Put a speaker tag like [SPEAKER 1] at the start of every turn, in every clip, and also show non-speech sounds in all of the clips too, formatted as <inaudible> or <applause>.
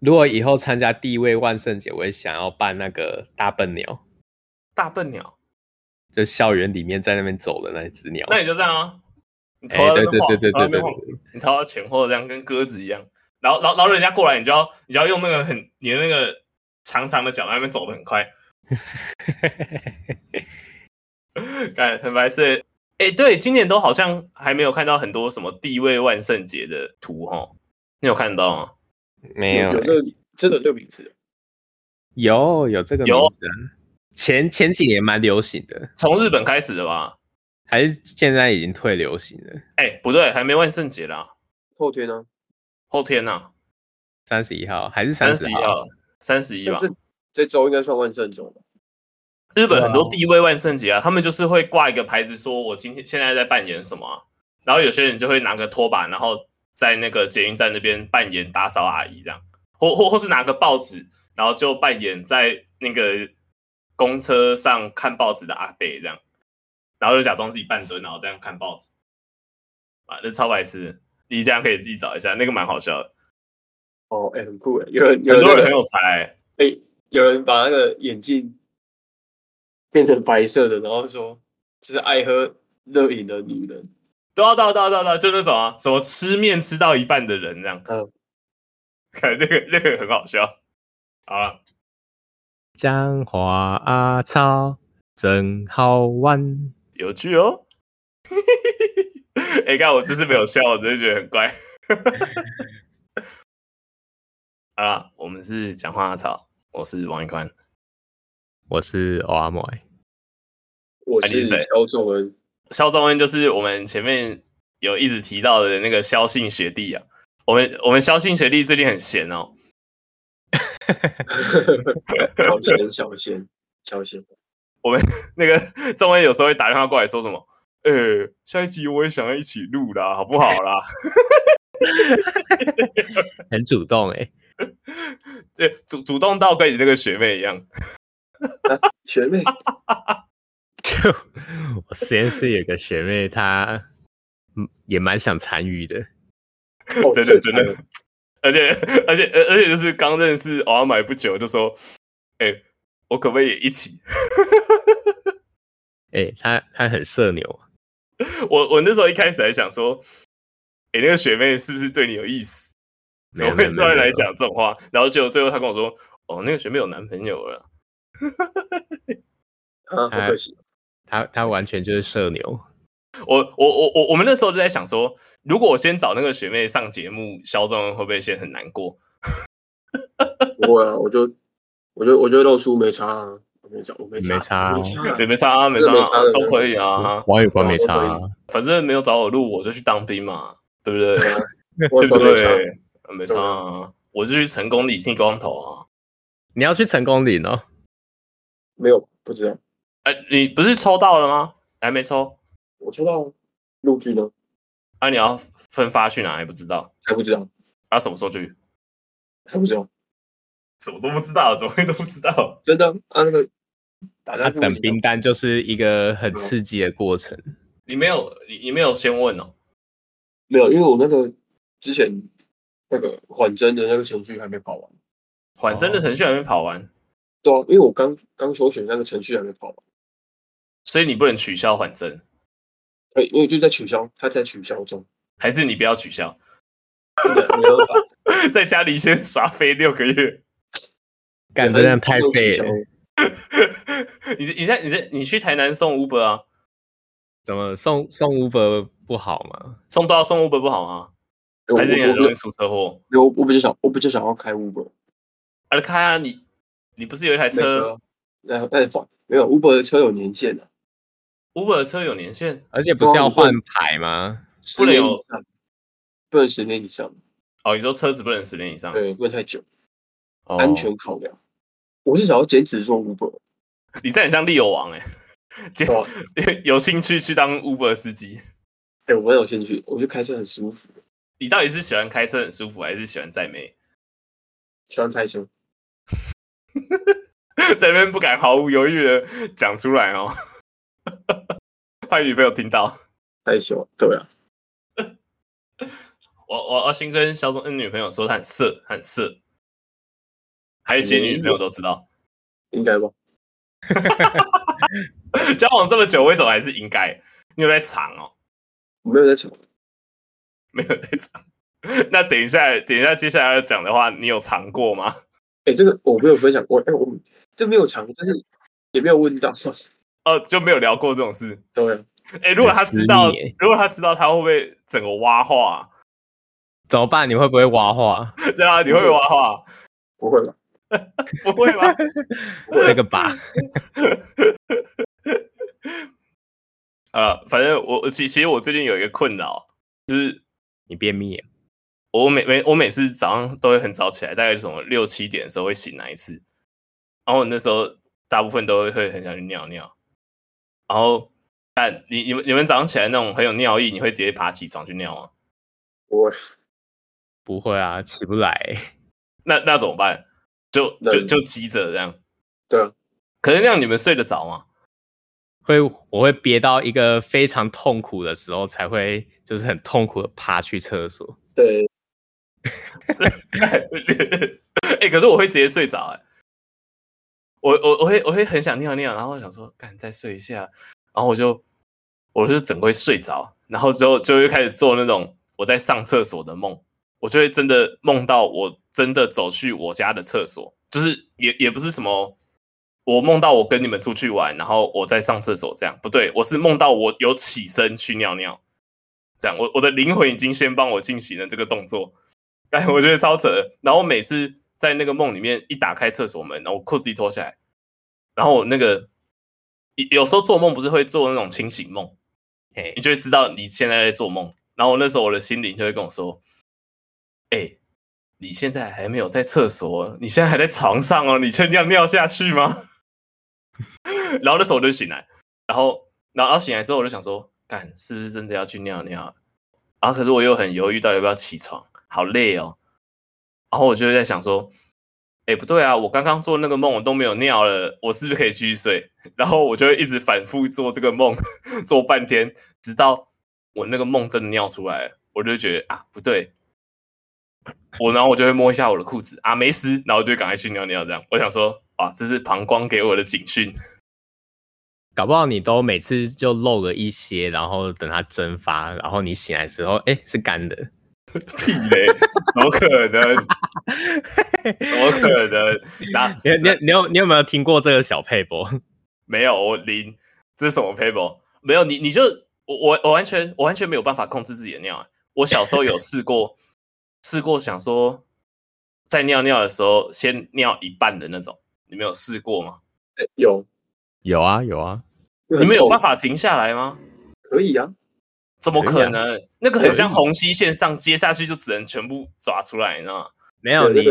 [SPEAKER 1] 如果以后参加第一位万圣节，我也想要扮那个大笨鸟。
[SPEAKER 2] 大笨鸟，
[SPEAKER 1] 就校园里面在那边走的那只鸟。
[SPEAKER 2] 那你就这样啊，你头
[SPEAKER 1] 对对对对对对，
[SPEAKER 2] 你头到前后这样跟鸽子一样，然后然后然后人家过来，你就要你就要用那个很你的那个长长的脚在那边走的很快。<laughs> 看很白色。哎、欸，对，今年都好像还没有看到很多什么第一位万圣节的图哦，你有看到吗？
[SPEAKER 1] 没有，
[SPEAKER 3] 有这个这个这个名字，
[SPEAKER 1] 有有这个名字，前前几年蛮流行的，
[SPEAKER 2] 从日本开始的吧？
[SPEAKER 1] 还是现在已经退流行了？
[SPEAKER 2] 哎、欸，不对，还没万圣节啦，
[SPEAKER 3] 后天呢？
[SPEAKER 2] 后天呢、啊？
[SPEAKER 1] 三十一号还是三十一号？三十一吧？
[SPEAKER 3] 这周应该算万圣周吧？
[SPEAKER 2] 日本很多第一位万圣节啊，他们就是会挂一个牌子，说我今天现在在扮演什么、啊，然后有些人就会拿个拖把，然后在那个捷运站那边扮演打扫阿姨这样，或或或是拿个报纸，然后就扮演在那个公车上看报纸的阿伯这样，然后就假装自己半蹲，然后这样看报纸，啊，这超白痴，你这样可以自己找一下，那个蛮好笑的。
[SPEAKER 3] 哦，哎、欸，很酷哎，有人，有人、
[SPEAKER 2] 很多人很有才、欸，哎、
[SPEAKER 3] 欸，有人把那个眼镜。变成白色的，然后说这是爱喝热饮的女人，
[SPEAKER 2] 对啊，对啊，对啊，对啊，就那种啊，什么吃面吃到一半的人这样，嗯，看 <laughs> 那个那个很好笑，好了，
[SPEAKER 1] 讲花啊草真好玩，
[SPEAKER 2] 有趣哦，<laughs> 哎，看我这次没有笑，我真的觉得很怪，<laughs> 好了，我们是讲话阿草，我是王一宽。
[SPEAKER 1] 我是欧阿莫，
[SPEAKER 3] 我是肖仲恩。
[SPEAKER 2] 肖宗恩就是我们前面有一直提到的那个肖姓学弟啊。我们我们肖姓学弟最近很闲哦。
[SPEAKER 3] 小闲小闲小闲。<laughs>
[SPEAKER 2] 我们 <laughs> 那个宗恩有时候会打电话过来说什么？呃、欸，下一集我也想要一起录啦，好不好啦？<laughs>
[SPEAKER 1] 很主动哎、
[SPEAKER 2] 欸，对，主主动到跟你那个学妹一样。
[SPEAKER 3] 啊、学妹，
[SPEAKER 1] 就 <laughs> 我实验室有个学妹，她也蛮想参与的，
[SPEAKER 3] 哦、
[SPEAKER 2] 真的真的，而且而且而且就是刚认识奥买不久，就说，哎、欸，我可不可以一起？<laughs>
[SPEAKER 1] 哎、欸，他他很社牛，<laughs>
[SPEAKER 2] 我我那时候一开始还想说，哎、欸，那个学妹是不是对你有意思？怎么会突然来讲这种话？然后结果最后她跟我说，哦，那个学妹有男朋友了。
[SPEAKER 3] 啊，好可惜，
[SPEAKER 1] 他他完全就是社牛。
[SPEAKER 2] 我我我我我们那时候就在想说，如果我先找那个学妹上节目，肖正恩会不会先很难过？<laughs>
[SPEAKER 3] 不会啊，我就我就我就露出没差啊，我没差，我没差，
[SPEAKER 1] 没差，
[SPEAKER 2] 没没差啊，没差啊，都可以啊。
[SPEAKER 1] 王宇光没差啊，
[SPEAKER 2] 反正没有找我录，我就去当兵嘛，对不对？对 <laughs> 不对？没差啊，我就去成功理剃光头啊。
[SPEAKER 1] 你要去成功岭哦？
[SPEAKER 3] 没有，不知道。
[SPEAKER 2] 哎、欸，你不是抽到了吗？还没抽。
[SPEAKER 3] 我抽到陆剧呢。
[SPEAKER 2] 啊，你要分发去哪？还不知道。
[SPEAKER 3] 还不知道。
[SPEAKER 2] 啊，什么时候去？
[SPEAKER 3] 还不知道。
[SPEAKER 2] 什么都不知道，怎么会都不知道？
[SPEAKER 3] 真的啊，那个 <laughs> 打
[SPEAKER 1] 他等兵单就是一个很刺激的过程。
[SPEAKER 2] 你没有，你你没有先问哦？
[SPEAKER 3] 没有，因为我那个之前那个缓征的那个程序还没跑完。
[SPEAKER 2] 缓征的程序还没跑完。
[SPEAKER 3] 对啊，因为我刚刚休选那个程序还没跑完，
[SPEAKER 2] 所以你不能取消缓征。
[SPEAKER 3] 对，因为就在取消，他在取消中。还
[SPEAKER 2] 是你不要取消？<laughs>
[SPEAKER 3] 没有，<laughs>
[SPEAKER 2] 在家里先耍废六个月，<laughs>
[SPEAKER 1] 干这样太废了。
[SPEAKER 2] 你你在你在你去台南送 Uber 啊？
[SPEAKER 1] 怎么送送 Uber 不好吗？
[SPEAKER 2] 送到送 Uber 不好吗？还是你很容易出车祸？
[SPEAKER 3] 我我比较想我比较想要开 Uber，
[SPEAKER 2] 啊开啊你。你不是有一台车？
[SPEAKER 3] 那那放没有 Uber 的车有年限的
[SPEAKER 2] ，Uber 的车有年限，
[SPEAKER 1] 而且不是要换牌吗？
[SPEAKER 2] 不能有，
[SPEAKER 3] 不能十年以上。
[SPEAKER 2] 哦，你说车子不能十年以上？
[SPEAKER 3] 对，不能太久，安全考量。我是想要兼职做 Uber，
[SPEAKER 2] 你这很像利友王哎，<laughs> <laughs> 有兴趣去当 Uber 司机？
[SPEAKER 3] 哎，我蛮有兴趣，我觉得开车很舒服。
[SPEAKER 2] 你到底是喜欢开车很舒服，还是喜欢载妹？
[SPEAKER 3] 喜欢开车。<laughs>
[SPEAKER 2] 在那边不敢毫无犹豫的讲出来哦，怕女朋友听到，
[SPEAKER 3] 害羞。对啊，<laughs>
[SPEAKER 2] 我我我先跟肖仲恩女朋友说他很色，很色。还是其实你女朋友都知道？
[SPEAKER 3] 应该吧。<laughs>
[SPEAKER 2] 交往这么久，为什么还是应该？你有在藏哦？
[SPEAKER 3] 我没有在藏，
[SPEAKER 2] 没有在藏。<laughs> 那等一下，等一下，接下来要讲的话，你有藏过吗？
[SPEAKER 3] 哎、欸，这个我没有分享过，哎、欸，我这没有藏，就是也没有问到，
[SPEAKER 2] 哦，就没有聊过这种事。
[SPEAKER 3] 对，
[SPEAKER 2] 哎、欸，如果他知道，如果他知道，他会不会整个挖话？<laughs>
[SPEAKER 1] 怎么办？你会不会挖话？<laughs>
[SPEAKER 2] 对啊，你会不会挖话？
[SPEAKER 3] 不会吧？<laughs>
[SPEAKER 2] 不会吗？
[SPEAKER 1] 这个吧。
[SPEAKER 2] 呃，反正我其其实我最近有一个困扰，就是
[SPEAKER 1] 你便秘啊。
[SPEAKER 2] 我每每我每次早上都会很早起来，大概什么六七点的时候会醒来一次，然后那时候大部分都会会很想去尿尿，然后但你你们你们早上起来那种很有尿意，你会直接爬起床去尿吗？
[SPEAKER 3] 不会，
[SPEAKER 1] 不会啊，起不来。
[SPEAKER 2] 那那怎么办？就就就急着这样。
[SPEAKER 3] 对啊，
[SPEAKER 2] 可是那样你们睡得着吗？
[SPEAKER 1] 会，我会憋到一个非常痛苦的时候，才会就是很痛苦的爬去厕所。
[SPEAKER 3] 对。<laughs>
[SPEAKER 2] 哎、欸，可是我会直接睡着哎，我我我会我会很想尿尿，然后我想说，赶紧再睡一下，然后我就我就整个会睡着，然后之后就会开始做那种我在上厕所的梦，我就会真的梦到我真的走去我家的厕所，就是也也不是什么，我梦到我跟你们出去玩，然后我在上厕所这样，不对，我是梦到我有起身去尿尿，这样，我我的灵魂已经先帮我进行了这个动作。<laughs> 但我觉得超扯，然后每次在那个梦里面一打开厕所门，然后我裤子一脱下来，然后我那个有时候做梦不是会做那种清醒梦，哎，你就会知道你现在在做梦。然后那时候我的心灵就会跟我说：“哎，你现在还没有在厕所，你现在还在床上哦，你确定要尿下去吗？” <laughs> 然后那时候我就醒来，然后然后醒来之后我就想说：“干，是不是真的要去尿尿？”然后可是我又很犹豫，到底要不要起床。好累哦，然后我就在想说，哎，不对啊，我刚刚做那个梦我都没有尿了，我是不是可以继续睡？<laughs> 然后我就会一直反复做这个梦，<laughs> 做半天，直到我那个梦真的尿出来了，我就觉得啊，不对，我然后我就会摸一下我的裤子啊，没湿，然后就赶快去尿尿。这样，我想说，哇，这是膀胱给我的警讯。
[SPEAKER 1] 搞不好你都每次就漏了一些，然后等它蒸发，然后你醒来的时候，哎，是干的。<laughs>
[SPEAKER 2] 屁嘞！怎么可能？怎么可能？<laughs> 那
[SPEAKER 1] 你你你有你有没有听过这个小撇步？
[SPEAKER 2] 没有，我零。这是什么撇步？没有，你你就我我我完全我完全没有办法控制自己的尿。我小时候有试过，<laughs> 试过想说在尿尿的时候先尿一半的那种，你没有试过吗？
[SPEAKER 3] 有
[SPEAKER 1] 有啊有啊，
[SPEAKER 2] 你们有办法停下来吗？
[SPEAKER 3] 可以啊。
[SPEAKER 2] 怎么可能？啊、那个很像虹吸线上接下去就只能全部抓出来，你知道吗？
[SPEAKER 1] 没有你，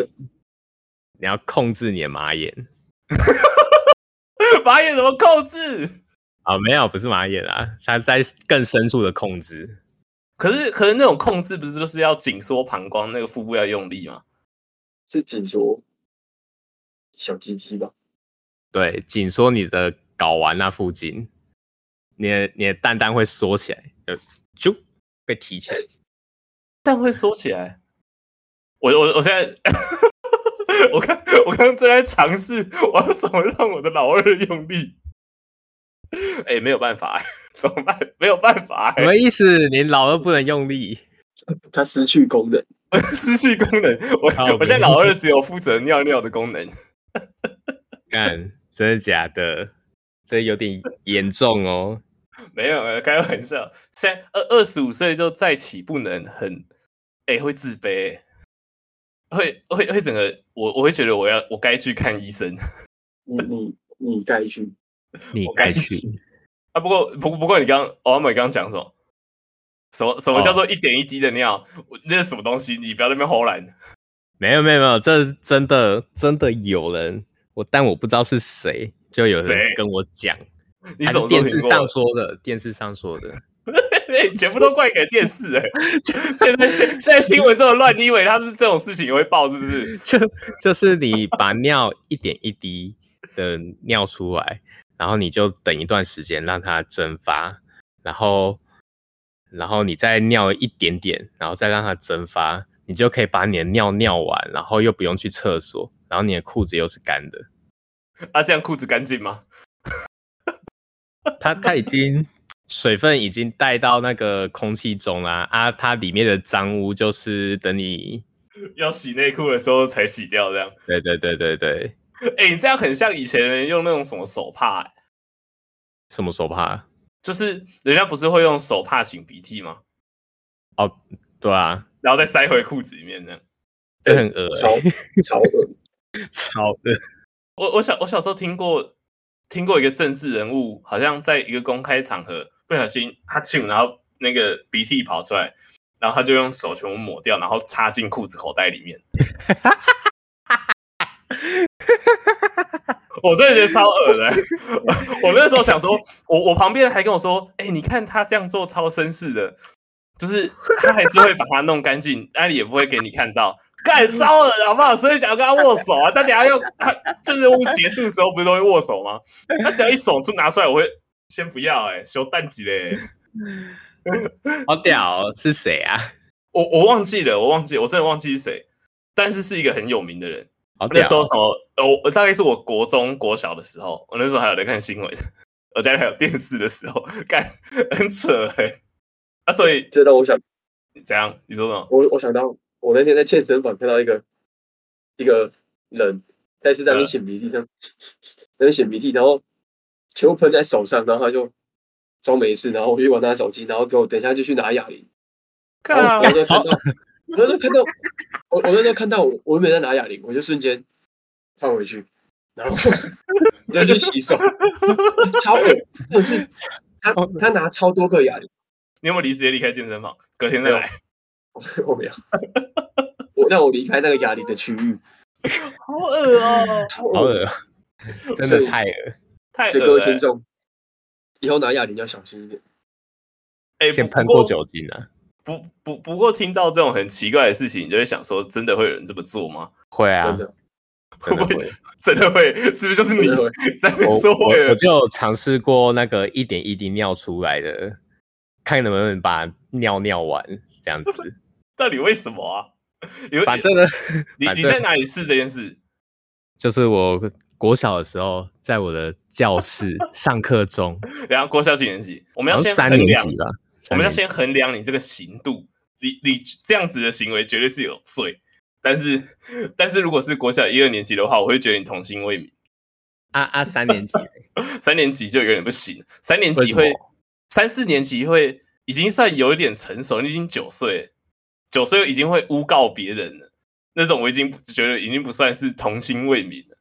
[SPEAKER 1] 你要控制你的马眼。<laughs>
[SPEAKER 2] 马眼怎么控制？<laughs>
[SPEAKER 1] 啊，没有，不是马眼啊，它在更深处的控制。
[SPEAKER 2] 可是，可是那种控制不是就是要紧缩膀胱，那个腹部要用力吗？
[SPEAKER 3] 是紧缩小鸡鸡吧？
[SPEAKER 1] 对，紧缩你的睾丸那附近，你的你的蛋蛋会缩起来，就被提起来，<laughs>
[SPEAKER 2] 但会缩起来。我我我现在，<laughs> 我刚我刚刚正在尝试，我要怎么让我的老二用力？哎、欸，没有办法，<laughs> 怎么办？没有办法，
[SPEAKER 1] 什么意思？你老二不能用力？
[SPEAKER 3] 他失去功能，
[SPEAKER 2] 失去功能。我我现在老二只有负责尿尿的功能。
[SPEAKER 1] 干，真的假的？这有点严重哦。<laughs>
[SPEAKER 2] 没有，没有开玩笑。现在二二十五岁就再起不能很，很、欸、哎会自卑，会会会整个我我会觉得我要我该去看医生。<laughs>
[SPEAKER 3] 你你你该去，
[SPEAKER 1] 你该去
[SPEAKER 2] 啊！不过不不过你刚欧阿美刚刚讲什么？什么什么叫做一点一滴的尿？哦、那是什么东西？你不要在那边唬烂。
[SPEAKER 1] 没有没有没有，这是真的真的有人我，但我不知道是谁，就有人跟我讲。
[SPEAKER 2] 你怎么
[SPEAKER 1] 电视上说的？电视上说的，
[SPEAKER 2] 你 <laughs> 全部都怪给电视哎、欸！现在现现在新闻这么乱，你以为他是这种事情也会报是不是？<laughs>
[SPEAKER 1] 就就是你把尿一点一滴的尿出来，然后你就等一段时间让它蒸发，然后然后你再尿一点点，然后再让它蒸发，你就可以把你的尿尿完，然后又不用去厕所，然后你的裤子又是干的，
[SPEAKER 2] 啊，这样裤子干净吗？<laughs>
[SPEAKER 1] 它它已经水分已经带到那个空气中啦，啊，它里面的脏污就是等你
[SPEAKER 2] 要洗内裤的时候才洗掉，这样。
[SPEAKER 1] 对对对对对。
[SPEAKER 2] 哎、欸，你这样很像以前人用那种什么手帕、欸？
[SPEAKER 1] 什么手帕？
[SPEAKER 2] 就是人家不是会用手帕擤鼻涕吗？
[SPEAKER 1] 哦，对啊，
[SPEAKER 2] 然后再塞回裤子里面这样，
[SPEAKER 1] 这很恶、欸，
[SPEAKER 3] 超超恶，
[SPEAKER 1] 超恶。<laughs>
[SPEAKER 2] 我我小我小时候听过听过一个政治人物，好像在一个公开场合不小心哈欠，然后那个鼻涕跑出来，然后他就用手全部抹掉，然后插进裤子口袋里面。<laughs> 我真的觉得超恶的。<laughs> 我那时候想说，我我旁边人还跟我说：“哎、欸，你看他这样做超绅士的，就是他还是会把它弄干净，艾里也不会给你看到，干烧了好不好？所以想要跟他握手啊。但等下又他这任务结束的时候不是都会握手吗？<laughs> 他只要一手出拿出来，我会先不要哎、欸，修蛋级嘞，
[SPEAKER 1] 好屌、哦，是谁啊？
[SPEAKER 2] 我我忘记了，我忘记了，我真的忘记是谁，但是是一个很有名的人。”那时候什么？我我大概是我国中国小的时候，我那时候还有在看新闻，<laughs> 我家里还有电视的时候，<laughs> 干很扯哎、欸。啊，所以
[SPEAKER 3] 知道我想
[SPEAKER 2] 怎样？你说什么？
[SPEAKER 3] 我我想到我那天在健身房看到一个一个人，他是在那边擤鼻涕，这样在那擤鼻涕，然后全部喷在手上，然后他就装没事，然后我就玩他手机，然后给我等一下就去拿哑铃。然后我就看到。我那时候看到，我我那时候看到我我没在拿哑铃，我就瞬间放回去，然后你 <laughs> 就去洗手，超恶，就是他他拿超多个哑铃，
[SPEAKER 2] 你有没有离直接离开健身房？隔天再来，<laughs>
[SPEAKER 3] 我没有，我让我离开那个哑铃的区域，<laughs>
[SPEAKER 2] 好恶哦，<laughs>
[SPEAKER 1] 好恶，真的太恶，
[SPEAKER 2] 太恶，
[SPEAKER 3] 所以各位听众，以后拿哑铃要小心一点，
[SPEAKER 2] 哎，
[SPEAKER 1] 先喷过酒精啊。
[SPEAKER 2] 不不不过听到这种很奇怪的事情，你就会想说，真的会有人这么做吗？
[SPEAKER 1] 会啊，
[SPEAKER 3] 真的，
[SPEAKER 1] 真的会，
[SPEAKER 2] 真的会，是不是就是你在说
[SPEAKER 1] 我？我就尝试过那个一点一滴尿出来的，看能不能把尿尿完这样子。
[SPEAKER 2] 到底为什么啊？<laughs>
[SPEAKER 1] 反正呢，<laughs>
[SPEAKER 2] 你你在哪里试这件事？
[SPEAKER 1] 就是我国小的时候，在我的教室 <laughs> 上课中。
[SPEAKER 2] 然后国小几年级？我们要先
[SPEAKER 1] 三年级吧。
[SPEAKER 2] 我们要先衡量你这个行度，你你这样子的行为绝对是有罪，但是但是如果是国小一二年级的话，我会觉得你童心未泯。
[SPEAKER 1] 啊啊，三年级，
[SPEAKER 2] 三年级就有点不行，三年级会，三四年级会已经算有一点成熟，你已经九岁，九岁已经会诬告别人了，那种我已经觉得已经不算是童心未泯了。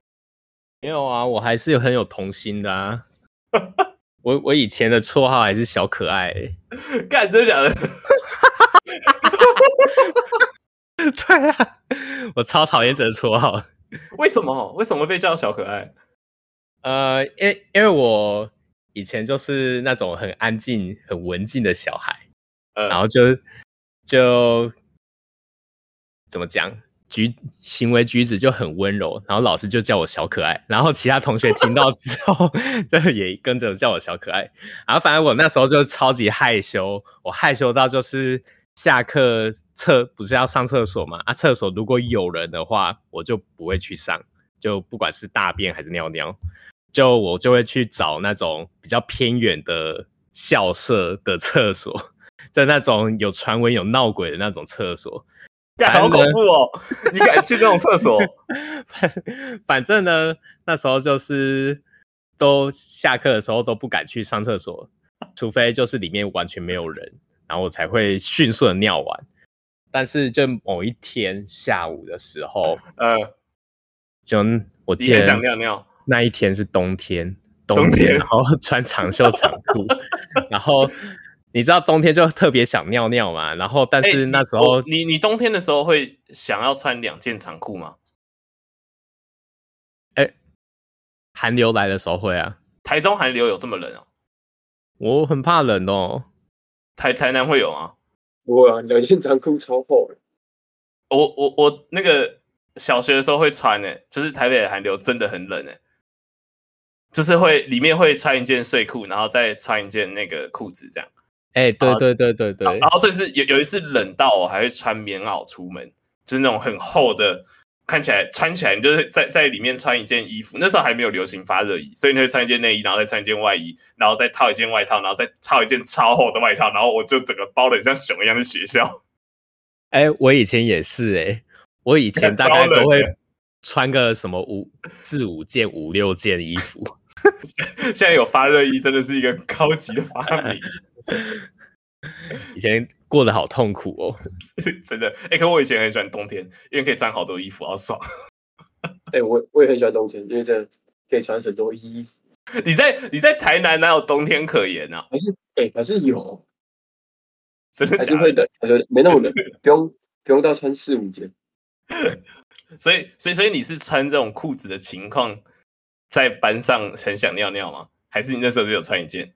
[SPEAKER 1] 没有啊，我还是有很有童心的啊。<laughs> 我我以前的绰号还是小可爱、<laughs> 欸，
[SPEAKER 2] 干真的假的？<laughs>
[SPEAKER 1] 对啊，我超讨厌这个绰号。
[SPEAKER 2] 为什么？为什么被叫小可爱？
[SPEAKER 1] 呃，因为因为我以前就是那种很安静、很文静的小孩，呃、然后就就怎么讲？举行为举止就很温柔，然后老师就叫我小可爱，然后其他同学听到之后 <laughs> 就也跟着叫我小可爱。然后反正我那时候就超级害羞，我害羞到就是下课厕不是要上厕所嘛？啊，厕所如果有人的话，我就不会去上，就不管是大便还是尿尿，就我就会去找那种比较偏远的校舍的厕所，<laughs> 就那种有传闻有闹鬼的那种厕所。
[SPEAKER 2] 好恐怖哦！<laughs> 你敢去那种厕所？<laughs>
[SPEAKER 1] 反反正呢，那时候就是都下课的时候都不敢去上厕所，除非就是里面完全没有人，然后我才会迅速的尿完。但是就某一天下午的时候，呃，就我记得
[SPEAKER 2] 想尿尿，
[SPEAKER 1] 那一天是冬天，冬天，然后穿长袖长裤，<laughs> 然后。你知道冬天就特别想尿尿嘛？然后，但是那时候，
[SPEAKER 2] 欸、你你，你冬天的时候会想要穿两件长裤吗？
[SPEAKER 1] 哎、欸，寒流来的时候会啊。
[SPEAKER 2] 台中寒流有这么冷哦？
[SPEAKER 1] 我很怕冷哦。
[SPEAKER 2] 台台南会有吗？
[SPEAKER 3] 不会啊，两件长裤超厚的。
[SPEAKER 2] 我我我那个小学的时候会穿诶，就是台北的寒流真的很冷诶，就是会里面会穿一件睡裤，然后再穿一件那个裤子这样。
[SPEAKER 1] 哎、欸，对对对对对，
[SPEAKER 2] 然后这次有有一次冷到我还会穿棉袄出门，就是那种很厚的看起来穿起来，你就是在在里面穿一件衣服。那时候还没有流行发热衣，所以你会穿一件内衣，然后再穿一件外衣，然后再套一件外套，然后再套一件超厚的外套，然后我就整个包的像熊一样的学校。<laughs>
[SPEAKER 1] 哎、欸，我以前也是哎、欸，我以前 <laughs> 大概都会穿个什么五四五件、五六件衣服。<laughs>
[SPEAKER 2] 现在有发热衣，真的是一个高级的发明。<laughs>
[SPEAKER 1] 以前过得好痛苦哦，<laughs>
[SPEAKER 2] 真的。哎、欸，可我以前很喜欢冬天，因为可以穿好多衣服，好爽。<laughs>
[SPEAKER 3] 哎、欸，我我也很喜欢冬天，因为这可以穿很多衣服。
[SPEAKER 2] 你在你在台南哪有冬天可言啊？
[SPEAKER 3] 还是哎、欸，还是有，
[SPEAKER 2] 真的假的？
[SPEAKER 3] 还是会冷，没那么冷，不用不用到穿四五件。
[SPEAKER 2] 所以所以所以你是穿这种裤子的情况，在班上很想尿尿吗？还是你那时候只有穿一件？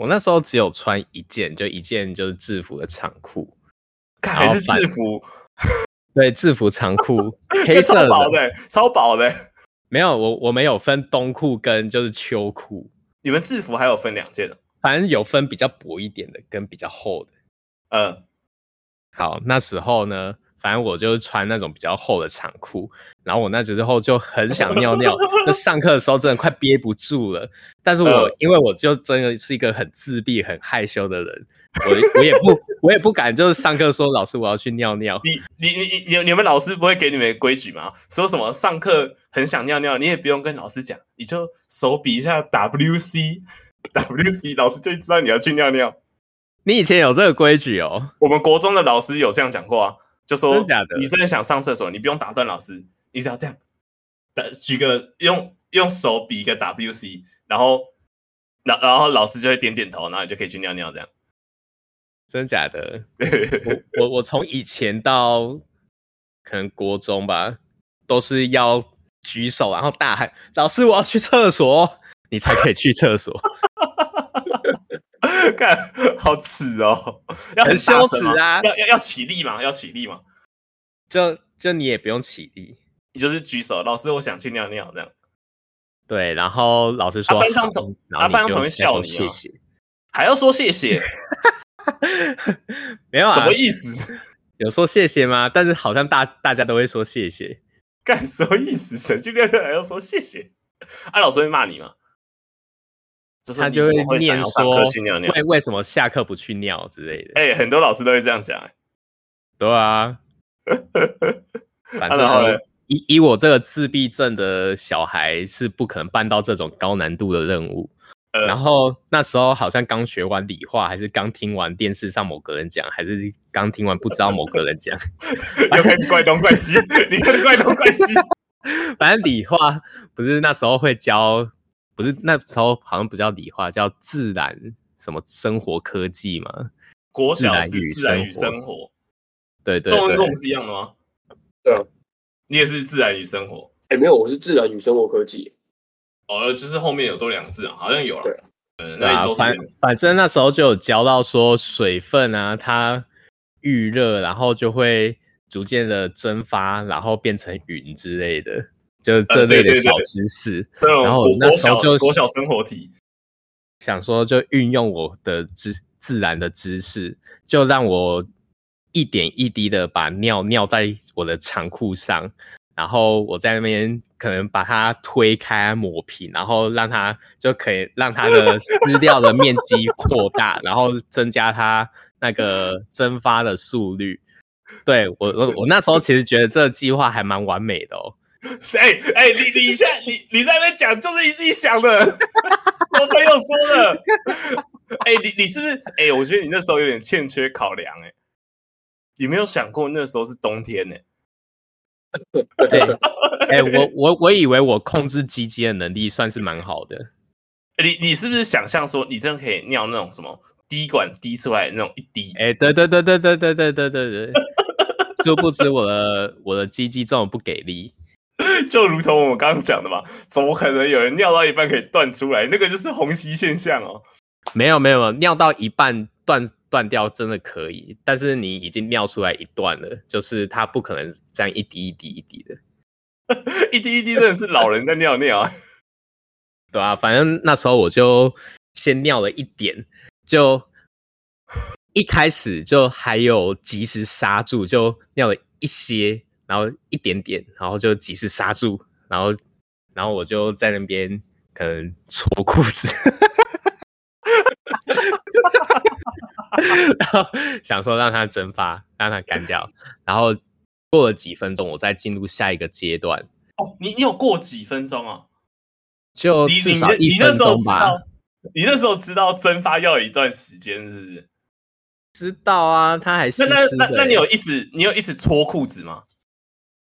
[SPEAKER 1] 我那时候只有穿一件，就一件就是制服的长裤，
[SPEAKER 2] 还是制服？<laughs>
[SPEAKER 1] 对，制服长裤，<laughs> 黑色的，
[SPEAKER 2] 超薄的，超薄的。
[SPEAKER 1] 没有，我我们有分冬裤跟就是秋裤。
[SPEAKER 2] 你们制服还有分两件？
[SPEAKER 1] 反正有分比较薄一点的跟比较厚的。
[SPEAKER 2] 嗯，
[SPEAKER 1] 好，那时候呢？反正我就穿那种比较厚的长裤，然后我那时候就很想尿尿，就上课的时候真的快憋不住了。但是我、呃、因为我就真的是一个很自闭、很害羞的人，我我也不我也不敢就是上课说老师我要去尿尿。
[SPEAKER 2] 你你你你你们老师不会给你们规矩吗？说什么上课很想尿尿，你也不用跟老师讲，你就手比一下 W C <laughs> W C，老师就知道你要去尿尿。
[SPEAKER 1] 你以前有这个规矩哦？
[SPEAKER 2] 我们国中的老师有这样讲过啊。就说
[SPEAKER 1] 真假的，
[SPEAKER 2] 你真的想上厕所，你不用打断老师，你只要这样，举个用用手比一个 W C，然后，然然后老师就会点点头，然后你就可以去尿尿，这样。
[SPEAKER 1] 真假的？我我我从以前到可能国中吧，都是要举手，然后大喊“老师，我要去厕所”，<laughs> 你才可以去厕所。<laughs>
[SPEAKER 2] 看，好耻哦，要
[SPEAKER 1] 很羞耻啊！
[SPEAKER 2] 要要要起立嘛？要起立吗？
[SPEAKER 1] 就就你也不用起立，
[SPEAKER 2] 你就是举手，老师，我想去尿尿这样。
[SPEAKER 1] 对，然后老师说，
[SPEAKER 2] 班上同，班上同学笑你，谢谢，还要说谢谢，<laughs>
[SPEAKER 1] 没有啊？
[SPEAKER 2] 什么意思？<laughs>
[SPEAKER 1] 有说谢谢吗？但是好像大大家都会说谢谢，
[SPEAKER 2] 干什么意思？想去尿尿还要说谢谢？啊，老师会骂你吗？
[SPEAKER 1] 他就会念说，为为什么下课不去尿之类的？
[SPEAKER 2] 哎、欸，很多老师都会这样讲、欸。
[SPEAKER 1] 对啊，<laughs> 反正以以我这个自闭症的小孩是不可能办到这种高难度的任务。呃、然后那时候好像刚学完理化，还是刚听完电视上某个人讲，还是刚听完不知道某个人讲，<laughs>
[SPEAKER 2] 又开始怪东怪西，<laughs> 你开始怪东怪西。
[SPEAKER 1] 反正理化不是那时候会教。不是那时候好像不叫理化，叫自然什么生活科技嘛？
[SPEAKER 2] 国小是自然与生活，
[SPEAKER 1] 对对，
[SPEAKER 2] 中文跟我们是一样的吗？
[SPEAKER 3] 对啊，
[SPEAKER 2] 你也是自然与生活？
[SPEAKER 3] 哎，没有，我是自然与生活科技。
[SPEAKER 2] 哦，就是后面有多两个字啊，好像有啊。
[SPEAKER 3] 对，
[SPEAKER 2] 嗯，那都
[SPEAKER 1] 反反正那时候就有教到说水分啊，它遇热然后就会逐渐的蒸发，然后变成云之类的。就是这类的小知识，
[SPEAKER 2] 呃、对对对
[SPEAKER 1] 然后那时候就
[SPEAKER 2] 国小生活题，
[SPEAKER 1] 想说就运用我的知自然的知识，就让我一点一滴的把尿尿在我的长裤上，然后我在那边可能把它推开抹平，然后让它就可以让它的 <laughs> 湿掉的面积扩大，然后增加它那个蒸发的速率。对我我我那时候其实觉得这个计划还蛮完美的哦。
[SPEAKER 2] 谁？<laughs> 哎、欸，你你现在你你在那边讲，就是你自己想的，我朋友说的。<laughs> 哎、欸，你你是不是？哎、欸，我觉得你那时候有点欠缺考量、欸。哎，你没有想过那时候是冬天呢、欸？<laughs>
[SPEAKER 1] 哎、<laughs> 我我我以为我控制鸡鸡的能力算是蛮好的。
[SPEAKER 2] 欸、你你是不是想象说，你真的可以尿那种什么滴管滴出来那种一滴？
[SPEAKER 1] 哎、欸，对对对对对对对对对对，殊不知我的我的鸡鸡这么不给力。<laughs>
[SPEAKER 2] 就如同我们刚刚讲的嘛，怎么可能有人尿到一半可以断出来？那个就是虹吸现象哦。
[SPEAKER 1] 没有没有，尿到一半断断掉真的可以，但是你已经尿出来一段了，就是它不可能这样一滴一滴一滴的，<laughs>
[SPEAKER 2] 一滴一滴真的是老人在尿尿啊，
[SPEAKER 1] 对啊，反正那时候我就先尿了一点，就一开始就还有及时刹住，就尿了一些。然后一点点，然后就及时刹住，然后然后我就在那边可能搓裤子，<laughs> 然后想说让它蒸发，让它干掉，然后过了几分钟，我再进入下一个阶段。
[SPEAKER 2] 哦，你你有过几分钟啊？
[SPEAKER 1] 就至少一分钟吧。
[SPEAKER 2] 你那时候知道蒸发要有一段时间，是不是？
[SPEAKER 1] 知道啊，他还
[SPEAKER 2] 那那那那你有一直你有一直搓裤子吗？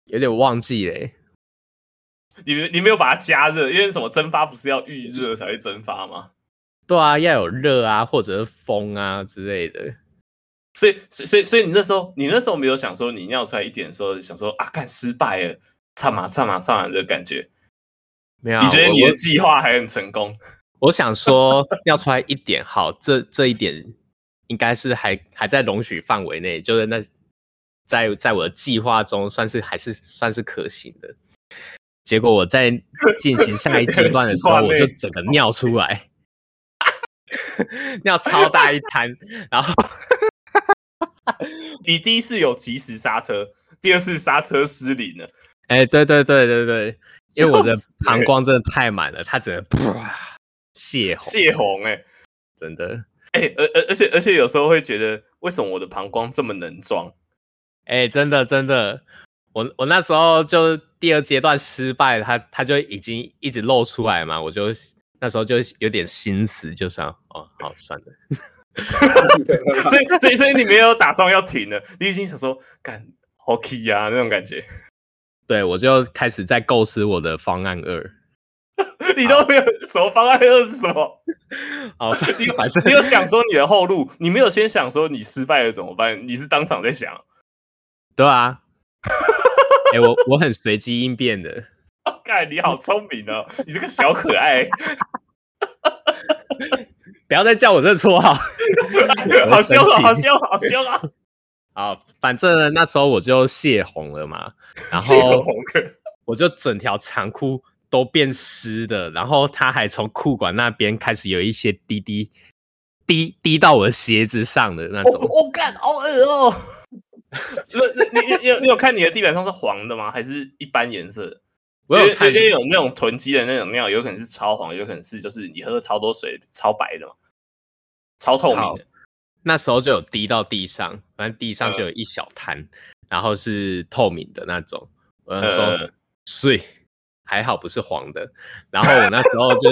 [SPEAKER 1] 有点忘记嘞。
[SPEAKER 2] 你你没有把它加热，因为什么蒸发不是要预热才会蒸发吗？
[SPEAKER 1] 对啊，要有热啊，或者是风啊之类的。
[SPEAKER 2] 所以所以所以你那时候你那时候没有想说你尿出来一点的时候想说啊，干失败了，唱嘛唱嘛唱嘛的感觉。
[SPEAKER 1] 没有，
[SPEAKER 2] 你觉得你的计划还很成功？
[SPEAKER 1] 我想说，尿出来一点好，这这一点应该是还还在容许范围内，就是那在在我的计划中算是还是算是可行的。结果我在进行下一阶段的时候，<laughs> 我就整个尿出来，<laughs> 尿超大一滩，然后 <laughs>
[SPEAKER 2] 你第一次有及时刹车，第二次刹车失灵了。
[SPEAKER 1] 哎、欸，对对对对对，因为我的膀胱真的太满了，它只能噗。泄洪，
[SPEAKER 2] 泄洪，哎，
[SPEAKER 1] 真的，
[SPEAKER 2] 哎、欸，而而而且而且有时候会觉得，为什么我的膀胱这么能装？
[SPEAKER 1] 哎、欸，真的真的，我我那时候就第二阶段失败，它它就已经一直露出来嘛，我就那时候就有点心死，就想哦，好算了，<laughs>
[SPEAKER 2] 所以所以所以你没有打算要停了，你已经想说干 hockey 呀那种感觉，<laughs>
[SPEAKER 1] 对，我就开始在构思我的方案二。<laughs>
[SPEAKER 2] 你都没有什么方案二是什么？
[SPEAKER 1] 好，
[SPEAKER 2] 你反正你有想说你的后路，你没有先想说你失败了怎么办？你是当场在想？
[SPEAKER 1] 对啊，哎、欸，我我很随机应变的。<laughs>
[SPEAKER 2] 看，你好聪明哦，你这个小可爱。<laughs>
[SPEAKER 1] 不要再叫我这绰号，<laughs>
[SPEAKER 2] 好凶啊！好凶，好凶啊！
[SPEAKER 1] 好，反正呢，那时候我就泄洪了嘛，然后我就整条长裤。都变湿的，然后他还从裤管那边开始有一些滴滴滴滴到我的鞋子上的那种。我
[SPEAKER 2] 干，好恶哦！你你你有你有看你的地板上是黄的吗？还是一般颜色？我有看，因为有那种囤积的那种尿，有可能是超黄，有可能是就是你喝了超多水，超白的嘛，超透明的。
[SPEAKER 1] 那时候就有滴到地上，反正地上就有一小滩，嗯、然后是透明的那种。我就说睡。嗯还好不是黄的，然后我那时候就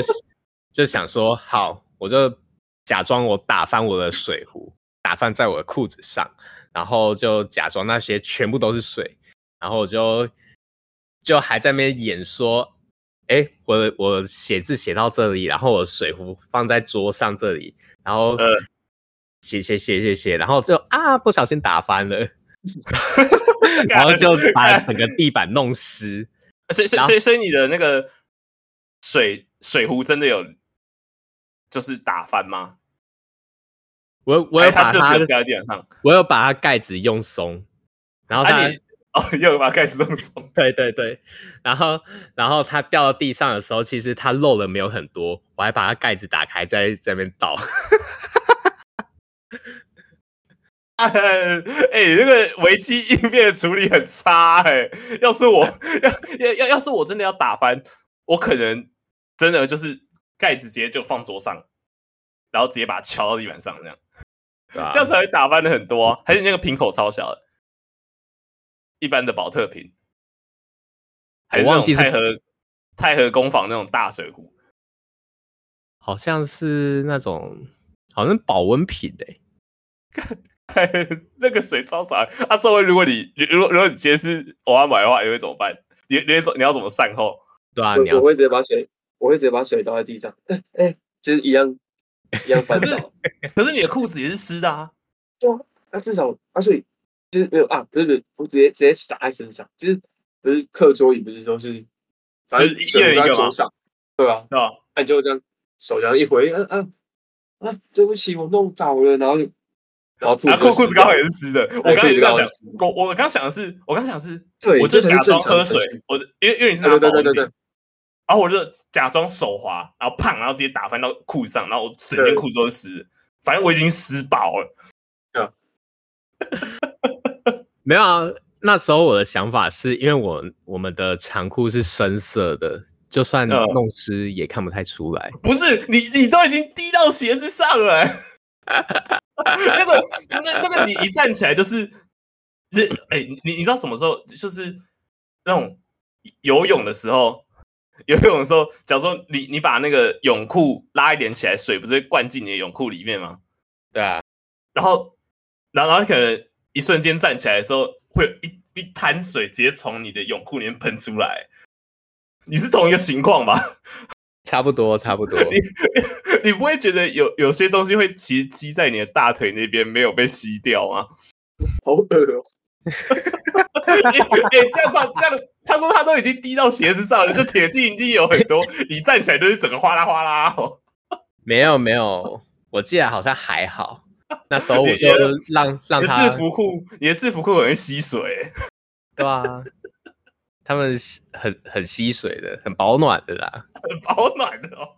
[SPEAKER 1] 就想说，好，我就假装我打翻我的水壶，打翻在我的裤子上，然后就假装那些全部都是水，然后我就就还在那边演说，哎，我我写字写到这里，然后我水壶放在桌上这里，然后写写写写写，然后就啊不小心打翻了，<laughs> 然后就把整个地板弄湿。<laughs>
[SPEAKER 2] 所以，所以，所以，你的那个水水壶真的有就是打翻吗？
[SPEAKER 1] 我我有把它
[SPEAKER 2] 掉在地板上，
[SPEAKER 1] 我有把它盖子用松，然后它、啊、<laughs>
[SPEAKER 2] 哦，又把盖子弄松，<laughs>
[SPEAKER 1] 对对对，然后然后它掉到地上的时候，其实它漏了没有很多，我还把它盖子打开，在在那边倒。<laughs>
[SPEAKER 2] 哎、欸，这个危机应变的处理很差哎、欸！要是我要要要要是我真的要打翻，我可能真的就是盖子直接就放桌上，然后直接把它敲到地板上，这样，啊、这样才会打翻的很多。还是那个瓶口超小的，一般的保特瓶，还是那种太和太和工坊那种大水壶，
[SPEAKER 1] 好像是那种好像保温瓶的、欸。<laughs>
[SPEAKER 2] 那个水超爽啊！作为如果你如果如果你今天是我要买的话，你会怎么办？你你你要怎么善后？
[SPEAKER 1] 对啊，
[SPEAKER 3] 你要，我会直接把水，我会直接把水倒在地上。哎、欸、哎，就是一样一样翻倒。可 <laughs> 是
[SPEAKER 2] 可是你的裤子也是湿的啊！
[SPEAKER 3] 对啊，那至少啊，所以就是没有啊，不是不是，我直接直接洒在身上，就是不是课桌椅，不是说是，反正一人一个桌上，对啊，对吧？那你就这样手这样一回，啊啊啊！对不起，我弄倒了，然后就。然后裤
[SPEAKER 2] 裤子刚好也是湿的，我刚刚想，我我刚想的是，我刚想的是，我就假装喝水，我因为因为你是拿保温瓶，然后我就假装手滑，然后胖，然后直接打翻到裤子上，然后我整件裤子都是湿，反正我已经湿饱了。<laughs>
[SPEAKER 1] 没有啊，那时候我的想法是因为我我们的长裤是深色的，就算弄湿也看不太出来。
[SPEAKER 2] 不是你，你都已经滴到鞋子上了。<laughs> 那个，那那个，你一站起来就是，那哎，你你知道什么时候就是那种游泳的时候，游泳的时候，假如说你你把那个泳裤拉一点起来，水不是会灌进你的泳裤里面吗？
[SPEAKER 1] 对啊，
[SPEAKER 2] 然后，然后，然后可能一瞬间站起来的时候，会有一一滩水直接从你的泳裤里面喷出来。你是同一个情况吧？
[SPEAKER 1] 差不多，差不多。<laughs>
[SPEAKER 2] 你你不会觉得有有些东西会其实积在你的大腿那边没有被吸掉吗？
[SPEAKER 3] 好恶哦！
[SPEAKER 2] 哎、<laughs> 欸，这样到这样，他说他都已经滴到鞋子上了，就铁定一定有很多。你站起来都是整个哗啦哗啦哦。
[SPEAKER 1] 没有没有。我记得好像还好，<laughs> 那时候我就让让他
[SPEAKER 2] 制服裤，你的制服裤很会吸水，
[SPEAKER 1] 对啊，他们很很吸水的，很保暖的啦，
[SPEAKER 2] 很保暖的哦。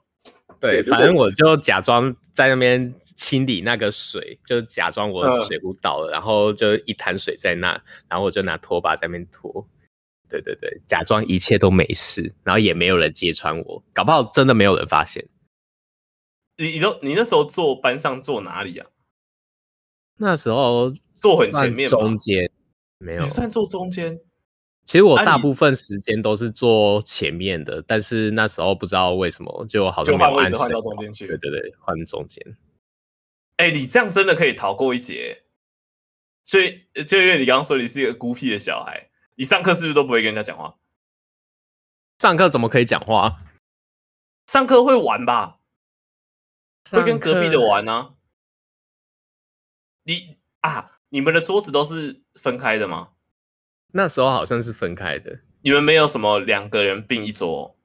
[SPEAKER 1] 对，反正我就假装在那边清理那个水，就假装我水壶倒了，嗯、然后就一滩水在那，然后我就拿拖把在那边拖。对对对，假装一切都没事，然后也没有人揭穿我，搞不好真的没有人发现。
[SPEAKER 2] 你你都你那时候坐班上坐哪里啊？
[SPEAKER 1] 那时候
[SPEAKER 2] 坐很前面，
[SPEAKER 1] 中间没有。
[SPEAKER 2] 你算坐中间？
[SPEAKER 1] 其实我大部分时间都是坐前面的，啊、但是那时候不知道为什么就好像没有按
[SPEAKER 2] 换到中间去。
[SPEAKER 1] 对对对，换中间。
[SPEAKER 2] 哎、欸，你这样真的可以逃过一劫。所以就因为你刚刚说你是一个孤僻的小孩，你上课是不是都不会跟人家讲话？
[SPEAKER 1] 上课怎么可以讲话？
[SPEAKER 2] 上课会玩吧？会跟隔壁的玩呢、啊？你啊，你们的桌子都是分开的吗？
[SPEAKER 1] 那时候好像是分开的。
[SPEAKER 2] 你们没有什么两个人并一桌？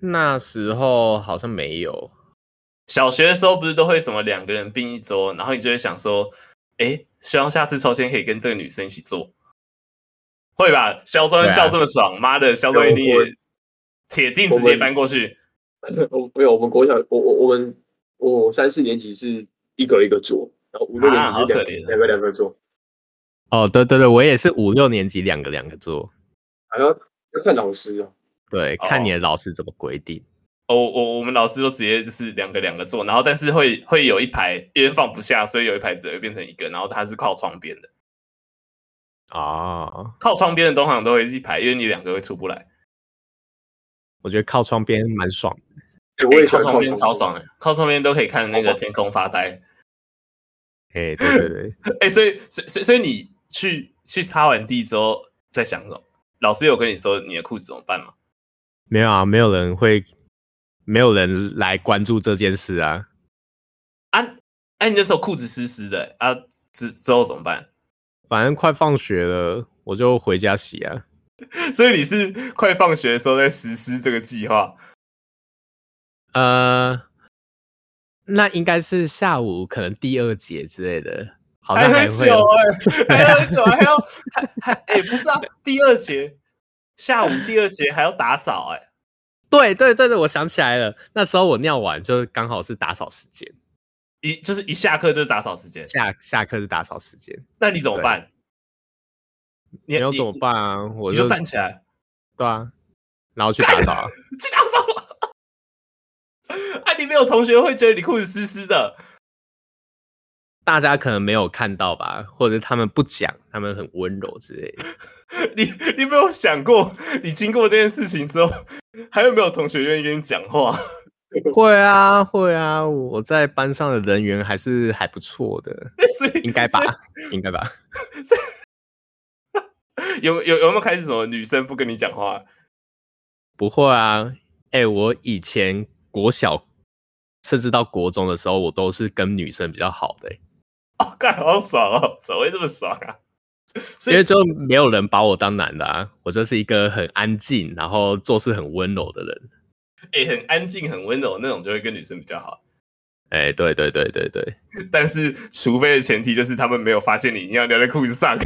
[SPEAKER 1] 那时候好像没有。
[SPEAKER 2] 小学的时候不是都会什么两个人并一桌，然后你就会想说，哎，希望下次抽签可以跟这个女生一起坐，会吧？肖庄笑这么爽，妈、啊、的，肖庄你也铁定直接搬过去。<laughs>
[SPEAKER 3] 我没有，我们国小，我我我们我三四年级是一个一个坐，然后五六年级是两个、啊、两个两个坐。
[SPEAKER 1] 哦，对对对，我也是五六年级两个两个坐，
[SPEAKER 3] 好像要看老师哦。
[SPEAKER 1] 对，看你的老师怎么规定。
[SPEAKER 2] 哦，我我们老师都直接就是两个两个坐，然后但是会会有一排因为放不下，所以有一排只会变成一个，然后它是靠窗边的。
[SPEAKER 1] 啊，
[SPEAKER 2] 靠窗边的通常都会一排，因为你两个会出不来。
[SPEAKER 1] 我觉得靠窗边蛮爽的，
[SPEAKER 2] 欸、靠窗边超爽的，靠窗边都可以看那个天空发呆。
[SPEAKER 1] 哎、欸，对对对，<laughs>
[SPEAKER 2] 哎、欸，所以所所所以你去去擦完地之后在想什么？老师有跟你说你的裤子怎么办吗？
[SPEAKER 1] 没有啊，没有人会，没有人来关注这件事啊。
[SPEAKER 2] 啊，哎、啊，你那时候裤子湿湿的啊，之之后怎么办？
[SPEAKER 1] 反正快放学了，我就回家洗啊。<laughs>
[SPEAKER 2] 所以你是快放学的时候在实施这个计划？
[SPEAKER 1] 呃，那应该是下午可能第二节之类的，好像还，<laughs>
[SPEAKER 2] 还很久哎、欸，还很久，还要还还哎，不是啊，第二节下午第二节还要打扫哎、欸，
[SPEAKER 1] 对对对对，我想起来了，那时候我尿完就刚好是打扫时间，
[SPEAKER 2] 一就是一下课就是打扫时间，
[SPEAKER 1] 下下课是打扫时间，
[SPEAKER 2] 那你怎么办？
[SPEAKER 1] 你要怎么办啊？我
[SPEAKER 2] 就，就站起来，
[SPEAKER 1] 对啊，然后去打扫，<laughs>
[SPEAKER 2] 去打扫。<laughs> 啊，你没有同学会觉得你裤子湿湿的？
[SPEAKER 1] 大家可能没有看到吧，或者他们不讲，他们很温柔之类的。<laughs>
[SPEAKER 2] 你你没有想过，你经过这件事情之后，还有没有同学愿意跟你讲话？<laughs>
[SPEAKER 1] 会啊，会啊，我在班上的人缘还是还不错的，应该吧？应该吧？
[SPEAKER 2] 有有有没有开始什么女生不跟你讲话？
[SPEAKER 1] 不会啊，哎、欸，我以前国小甚至到国中的时候，我都是跟女生比较好的、欸。<laughs>
[SPEAKER 2] 哦，干好爽哦，怎么会这么爽啊？<laughs>
[SPEAKER 1] 因为就没有人把我当男的啊，我就是一个很安静，然后做事很温柔的人。
[SPEAKER 2] 哎、欸，很安静、很温柔那种，就会跟女生比较好。
[SPEAKER 1] 哎、欸，对对对对对，<laughs>
[SPEAKER 2] 但是除非的前提就是他们没有发现你尿尿在裤子上。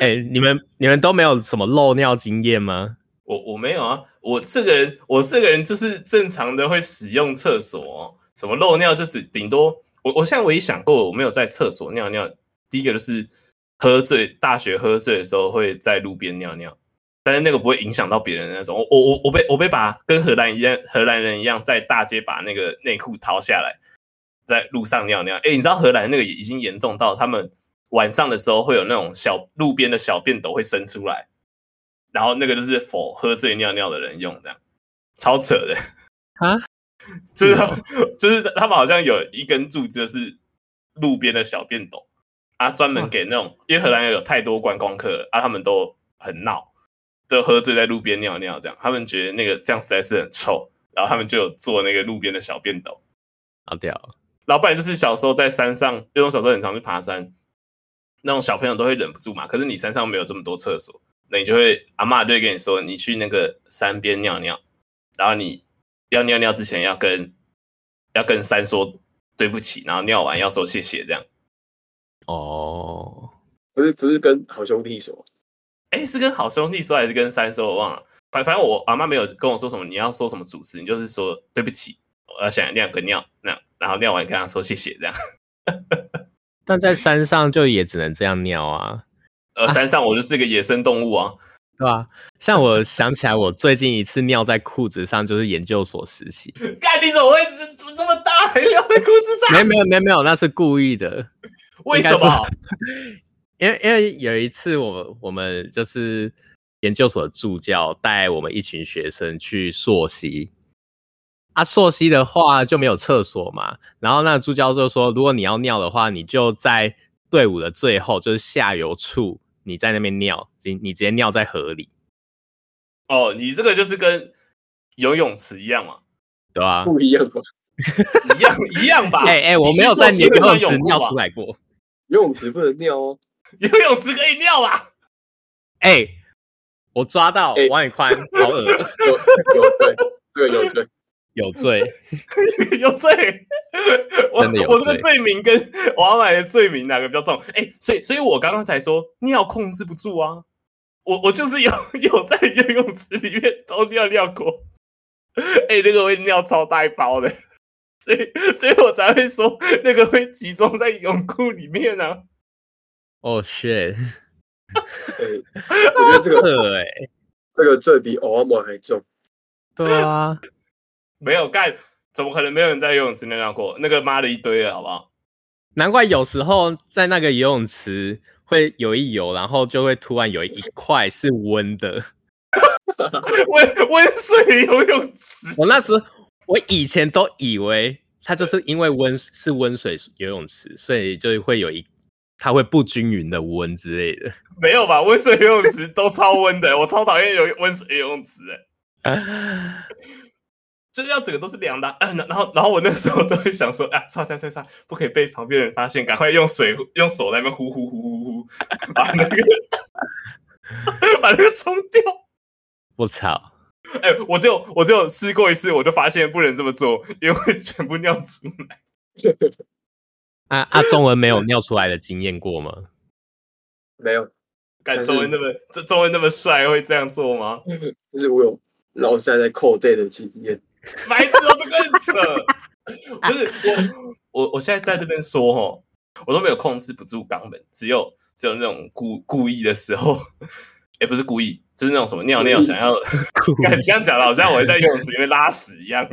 [SPEAKER 1] 哎、欸，你们你们都没有什么漏尿经验吗？
[SPEAKER 2] 我我没有啊，我这个人我这个人就是正常的会使用厕所，什么漏尿就是顶多我我现在唯一想过，我没有在厕所尿尿。第一个就是喝醉，大学喝醉的时候会在路边尿尿，但是那个不会影响到别人那种。我我我被我被把跟荷兰一样，荷兰人一样在大街把那个内裤掏下来，在路上尿尿。哎，你知道荷兰那个已经严重到他们晚上的时候会有那种小路边的小便斗会伸出来，然后那个就是 for 喝醉尿尿的人用，这样超扯的
[SPEAKER 1] 啊！<laughs>
[SPEAKER 2] 就是他们 <laughs> 就是他们好像有一根柱子是路边的小便斗。啊，专门给那种，因为荷兰有太多观光客了啊，他们都很闹，都喝醉在路边尿尿，这样他们觉得那个这样实在是很臭，然后他们就有做那个路边的小便斗，
[SPEAKER 1] 好屌。
[SPEAKER 2] 老板就是小时候在山上，因为我小时候很常去爬山，那种小朋友都会忍不住嘛。可是你山上没有这么多厕所，那你就会阿嬷就会跟你说，你去那个山边尿尿，然后你要尿尿之前要跟要跟山说对不起，然后尿完要说谢谢，这样。
[SPEAKER 1] 哦，
[SPEAKER 3] 不是不是跟好兄弟说，
[SPEAKER 2] 哎，是跟好兄弟说还是跟山说？我忘了。反反正我阿妈没有跟我说什么，你要说什么主持，你就是说对不起，我要想尿个尿，那然后尿完跟他说谢谢这样。<laughs>
[SPEAKER 1] 但在山上就也只能这样尿啊。
[SPEAKER 2] 呃，山上我就是一个野生动物啊，
[SPEAKER 1] 对吧？像我想起来，我最近一次尿在裤子上就是研究所时期。<laughs>
[SPEAKER 2] 干，你怎么会这这么大还尿在裤子上？
[SPEAKER 1] 没没有没有没有，那是故意的。
[SPEAKER 2] 为什么？<laughs>
[SPEAKER 1] 因为因为有一次我们我们就是研究所的助教带我们一群学生去溯溪啊，溯溪的话就没有厕所嘛，然后那个助教就说，如果你要尿的话，你就在队伍的最后，就是下游处，你在那边尿，你你直接尿在河里。
[SPEAKER 2] 哦，你这个就是跟游泳池一样嘛，
[SPEAKER 1] 对吧？
[SPEAKER 3] 不一样吧？
[SPEAKER 2] 一样一样吧？<laughs>
[SPEAKER 1] 哎哎，我没有在游泳池尿出来过。
[SPEAKER 3] 游泳池不能尿哦，<laughs>
[SPEAKER 2] 游泳池可以尿啊！<laughs>
[SPEAKER 1] 哎、欸，我抓到王宇宽，好恶，
[SPEAKER 3] 有有罪，对，有罪，
[SPEAKER 1] 有罪，<laughs>
[SPEAKER 2] 有罪。<laughs> 我我这个罪名跟王买的罪名哪个比较重？哎、欸，所以所以我刚刚才说尿控制不住啊，我我就是有 <laughs> 有在游泳池里面偷尿尿过，哎、欸，那个会尿超大一包的。所以，所以我才会说那个会集中在泳裤里面呢、啊。
[SPEAKER 1] 哦、oh,，shit！
[SPEAKER 3] 对，我觉得这个，
[SPEAKER 1] 哎，
[SPEAKER 3] 这个罪比欧阿莫还重。
[SPEAKER 1] 对啊，
[SPEAKER 2] 没有干，怎么可能没有人在游泳池尿尿过？那个妈的一堆了，好不好？难
[SPEAKER 1] 怪有时候在那个游泳池会游一游，然后就会突然有一块是温的，<laughs>
[SPEAKER 2] 温温水游泳池。
[SPEAKER 1] 我那时。我以前都以为它就是因为温是温水游泳池，所以就会有一它会不均匀的温之类的。
[SPEAKER 2] 没有吧？温水游泳池都超温的，我超讨厌游温水游泳池 <laughs> 就是要整个都是凉的、啊。然后然后我那时候都会想说啊，擦擦擦擦，不可以被旁边人发现，赶快用水用手在那边呼呼呼呼呼，<laughs> 把那个 <laughs> 把那个冲掉。
[SPEAKER 1] 我操！
[SPEAKER 2] 哎、欸，我只有我只有试过一次，我就发现不能这么做，因为全部尿出来。
[SPEAKER 1] 啊啊！中文没有尿出来的经验过吗？
[SPEAKER 3] 没有。
[SPEAKER 2] 敢中文那么这中文那么帅，会这样做吗？<laughs>
[SPEAKER 3] 就是我有老师在扣带的经验。<laughs>
[SPEAKER 2] 白痴哦，这个很扯。<laughs> 不是我我我现在在这边说哦，我都没有控制不住肛门，只有只有那种故故意的时候。也、欸、不是故意，就是那种什么尿尿想要，<laughs> 看你这样讲的，好像我在游泳池里面拉屎一样。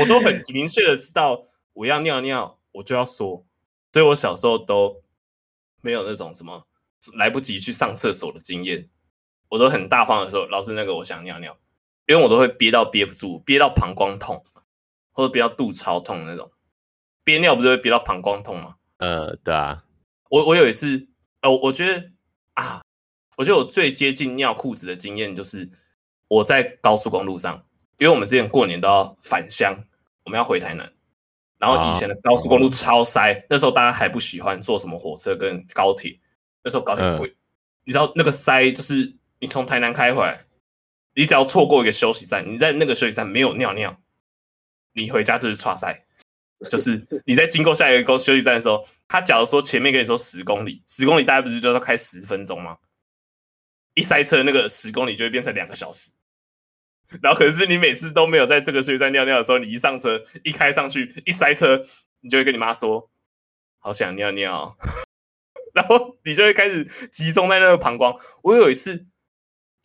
[SPEAKER 2] 我都很明确的知道我要尿尿，我就要说，所以我小时候都没有那种什么来不及去上厕所的经验。我都很大方的说，老师那个我想尿尿，因为我都会憋到憋不住，憋到膀胱痛，或者憋到肚超痛那种。憋尿不是会憋到膀胱痛吗？
[SPEAKER 1] 呃，对啊。
[SPEAKER 2] 我我有一次，呃，我觉得。啊，我觉得我最接近尿裤子的经验就是我在高速公路上，因为我们之前过年都要返乡，我们要回台南，然后以前的高速公路超塞，啊、那时候大家还不喜欢坐什么火车跟高铁，那时候高铁贵，嗯、你知道那个塞就是你从台南开回来，你只要错过一个休息站，你在那个休息站没有尿尿，你回家就是剉赛。就是你在经过下一个休息站的时候，他假如说前面跟你说十公里，十公里大概不是就要开十分钟吗？一塞车，那个十公里就会变成两个小时。然后可是你每次都没有在这个休息站尿尿的时候，你一上车一开上去一塞车，你就会跟你妈说，好想尿尿，<laughs> 然后你就会开始集中在那个膀胱。我有一次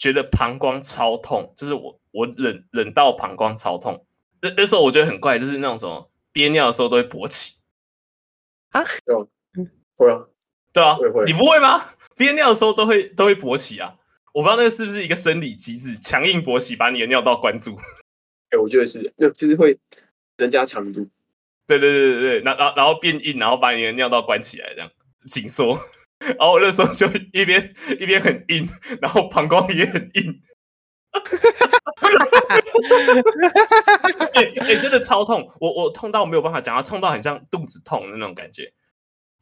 [SPEAKER 2] 觉得膀胱超痛，就是我我忍忍到膀胱超痛，那那时候我觉得很怪，就是那种什么憋尿的时候都会勃起
[SPEAKER 3] 啊，会啊，
[SPEAKER 2] 对啊，你不会吗？憋尿的时候都会都会勃起啊。我不知道那个是不是一个生理机制，强硬勃起把你的尿道关住。
[SPEAKER 3] 哎、欸，我觉得是，就就是会增加强度。
[SPEAKER 2] 对对对对对，然后然后变硬，然后把你的尿道关起来，这样紧缩。然后我那时候就一边一边很硬，然后膀胱也很硬。哎 <laughs> 哎，真的超痛！我我痛到没有办法讲，它痛到很像肚子痛的那种感觉，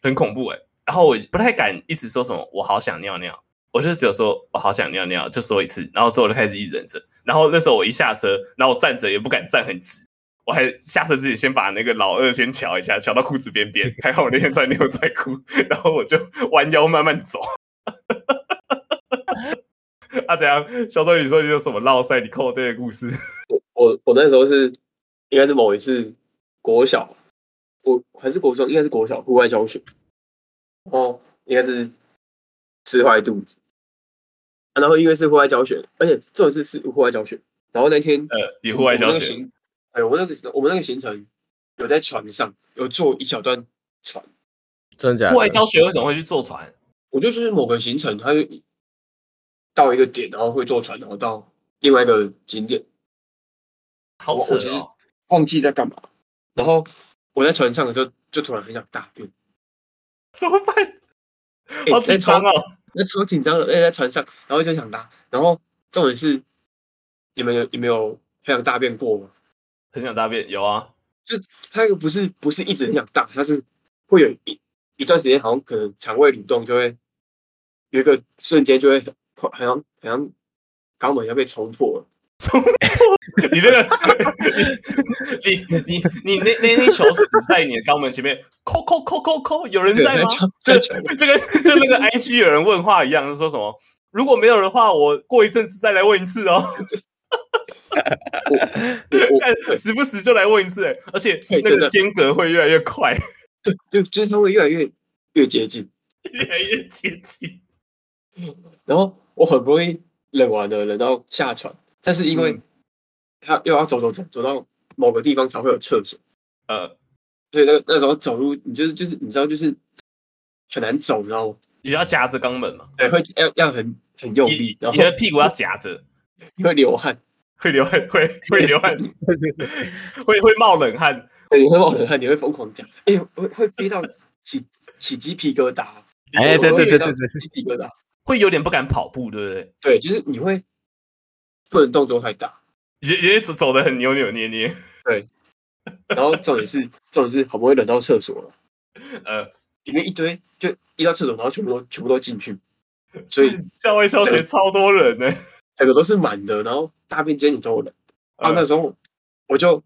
[SPEAKER 2] 很恐怖哎。然后我不太敢一直说什么，我好想尿尿。我就只有说，我好想尿尿，就说一次，然后之后我就开始一直忍着。然后那时候我一下车，然后我站着也不敢站很直，我还下车之前先把那个老二先瞧一下，瞧到裤子边边。<laughs> 还好我那天穿牛仔裤，<laughs> 然后我就弯腰慢慢走。<laughs> 啊，怎样？小周，你说你有什么落赛你扣对的故事？
[SPEAKER 3] 我我我那时候是应该是某一次国小，我还是国中，应该是国小户外教学。哦，应该是吃坏肚子。然后因为是户外教学，而且这种是是户外教学。然后那天
[SPEAKER 2] 呃，你户外教学，
[SPEAKER 3] 哎，我们那个我们那个行程有在船上有坐一小段船。
[SPEAKER 1] 真的假的？
[SPEAKER 2] 户外教学为什么会去坐船？
[SPEAKER 3] 我就是某个行程，他就到一个点，然后会坐船，然后到另外一个景点。
[SPEAKER 2] 好扯哦！
[SPEAKER 3] 忘记在干嘛。然后我在船上就就突然很想大便，
[SPEAKER 2] 怎么办？好紧张哦！
[SPEAKER 3] 那超紧张的，而且在船上，然后就想拉，然后重点是，你们有你们有很想大便过吗？
[SPEAKER 2] 很想大便，有啊，
[SPEAKER 3] 就他那个不是不是一直很想大，他是会有一一段时间，好像可能肠胃蠕动就会有一个瞬间就会很好像好像肛门要被冲破了。
[SPEAKER 2] 冲破 <laughs> 你那个，<laughs> 你你你你那那那球死在你的肛门前面，扣扣扣扣扣，有人在吗？就 <laughs> 就跟就那个 IG 有人问话一样，说什么？如果没有的话，我过一阵子再来问一次哦。我时不时就来问一次，哎，而且那个间隔会越来越快，
[SPEAKER 3] 对，就就是它会越来越越接近，
[SPEAKER 2] 越来越接近。
[SPEAKER 3] 然后我很不容易忍完了，忍到下船。但是因为他又要走走走走到某个地方才会有厕所，
[SPEAKER 2] 呃，
[SPEAKER 3] 所以那那时候走路你就是就是你知道就是很难走，然后
[SPEAKER 2] 你要夹着肛门嘛，
[SPEAKER 3] 对，会要要很很用力，然后
[SPEAKER 2] 你的屁股要夹着，
[SPEAKER 3] 你会流汗，
[SPEAKER 2] 会流汗，会会流汗，<laughs> 会会冒冷汗，
[SPEAKER 3] 对，你会冒冷汗，你会疯狂讲，哎，会会憋到起起鸡皮疙瘩，
[SPEAKER 1] 哎，对对对对对，
[SPEAKER 3] 鸡皮疙瘩，
[SPEAKER 2] 会有点不敢跑步，对不对？
[SPEAKER 3] 对，就是你会。不能动作太大，
[SPEAKER 2] 也也走走的很扭扭捏捏。<laughs>
[SPEAKER 3] 对，然后重点是重点是好不容易忍到厕所了，
[SPEAKER 2] 呃，
[SPEAKER 3] 里面一堆就一到厕所，然后全部都全部都进去，所以 <laughs>
[SPEAKER 2] 校外教学超多人呢，
[SPEAKER 3] 整个都是满的，然后大便间你都有人。啊，那时候我就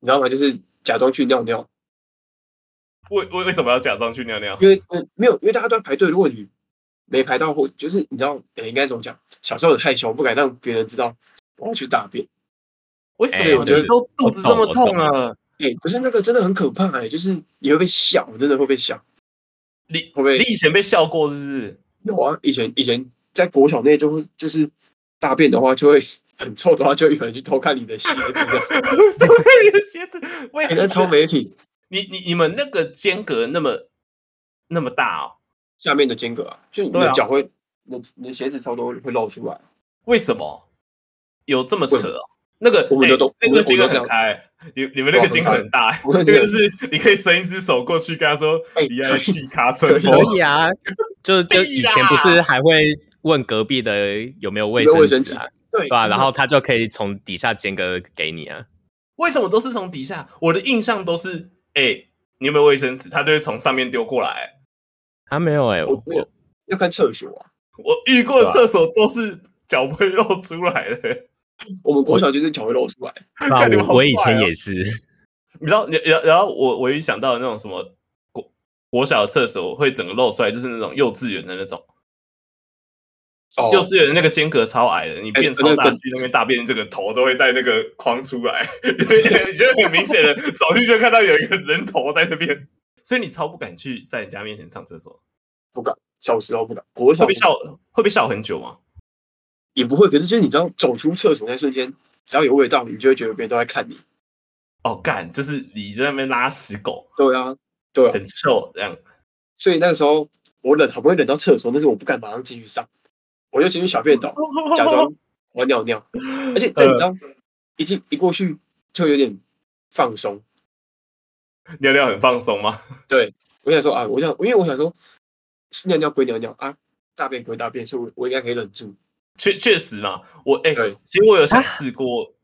[SPEAKER 3] 你知道吗？就是假装去尿尿。
[SPEAKER 2] 为为为什么要假装去尿尿？
[SPEAKER 3] 因为没有，因为大家都在排队。如果你没排到或就是你知道，哎，应该怎么讲？小时候很害羞，不敢让别人知道我要去大便。
[SPEAKER 2] 为什么？我觉得都肚子这么痛啊！
[SPEAKER 3] 哎，不是那个真的很可怕哎，就是你会被笑，真的会被笑。
[SPEAKER 2] 你会不会？你以前被笑过是不是？
[SPEAKER 3] 有啊，以前以前在国小内就会就是大便的话就会 <laughs> 很臭的话，就会有人去偷看你的鞋子，<laughs>
[SPEAKER 2] 偷看你的鞋子。为
[SPEAKER 3] 那超媒体。<laughs>
[SPEAKER 2] 你你你们那个间隔那么那么大哦。
[SPEAKER 3] 下面的间隔啊，就你的脚会，你你的鞋子超多会露出来。
[SPEAKER 2] 为什么有这么扯？哦那个我们的都那个间隔很开，你你们那个间隔很大，这个就是你可以伸一只手过去跟他说，你要去卡车可
[SPEAKER 1] 以啊，就就以前不是还会问隔壁的有没有卫生纸啊，对吧？然后他就可以从底下间隔给你啊。
[SPEAKER 2] 为什么都是从底下？我的印象都是，哎，你有没有卫生纸？他就会从上面丢过来。
[SPEAKER 1] 还没有哎，我
[SPEAKER 3] 我要看厕所啊。
[SPEAKER 2] 我遇过的厕所都是脚不会露出来的。<laughs>
[SPEAKER 3] 我们国小就是脚会露出来。<laughs>
[SPEAKER 1] 我我以前也是。
[SPEAKER 2] 你知道，然然后我我一想到那种什么国国小的厕所会整个露出来，就是那种幼稚园的那种。
[SPEAKER 3] 哦
[SPEAKER 2] 幼稚园那个间隔超矮的，你变超大
[SPEAKER 3] 欸
[SPEAKER 2] 去那边大便，这个头都会在那个框出来，<laughs> 你觉得很明显的，走进去就看到有一个人头在那边，所以你超不敢去在人家面前上厕所，
[SPEAKER 3] 不敢，小时候不敢，国小
[SPEAKER 2] 会被笑，会被笑很久吗？
[SPEAKER 3] 也不会。可是就是你知道，走出厕所那瞬间，只要有味道，你就会觉得别人都在看你。
[SPEAKER 2] 哦，干，就是你在那边拉屎狗，
[SPEAKER 3] 对啊，对啊，
[SPEAKER 2] 很臭这样。
[SPEAKER 3] 所以那个时候我忍，好不容易忍到厕所，但是我不敢马上进去上，我就进去小便斗，<laughs> 假装我要尿尿。<laughs> 而且但你知道，一进一过去就有点放松。
[SPEAKER 2] 尿尿很放松吗？<laughs>
[SPEAKER 3] 对，我想说啊，我想，因为我想说，尿尿归尿尿啊，大便归大便，所以我我应该可以忍住。
[SPEAKER 2] 确确实嘛，我哎、
[SPEAKER 3] 对
[SPEAKER 2] 其实我有想试过，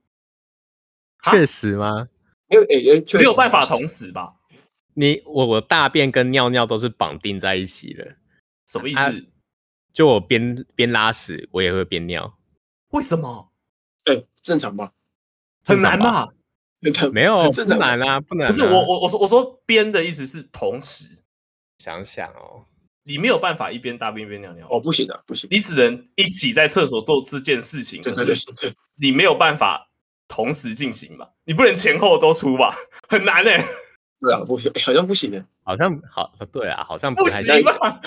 [SPEAKER 2] 啊
[SPEAKER 1] 确实吗？
[SPEAKER 3] 因为诶诶，确实
[SPEAKER 2] 没有办法同时吧？
[SPEAKER 1] 你我我大便跟尿尿都是绑定在一起的，
[SPEAKER 2] 什么意思？
[SPEAKER 1] 啊就我边边拉屎，我也会边尿，
[SPEAKER 2] 为什么？
[SPEAKER 3] 哎，正常吧？
[SPEAKER 2] 很
[SPEAKER 1] 难
[SPEAKER 2] 吧？
[SPEAKER 1] 没有
[SPEAKER 3] 很正常吧。
[SPEAKER 1] 难啊，不难、啊。
[SPEAKER 2] 不是我我我说我说边的意思是同时，
[SPEAKER 1] 想想哦，
[SPEAKER 2] 你没有办法一边大便一边尿尿
[SPEAKER 3] 哦，不行啊，不行。
[SPEAKER 2] 你只能一起在厕所做这件事情，对
[SPEAKER 3] 对对对，
[SPEAKER 2] 你没有办法同时进行吧？你不能前后都出吧？很难哎、
[SPEAKER 3] 对啊，不行，好像不行的。
[SPEAKER 1] 好像好对啊，好像
[SPEAKER 2] 不行吧？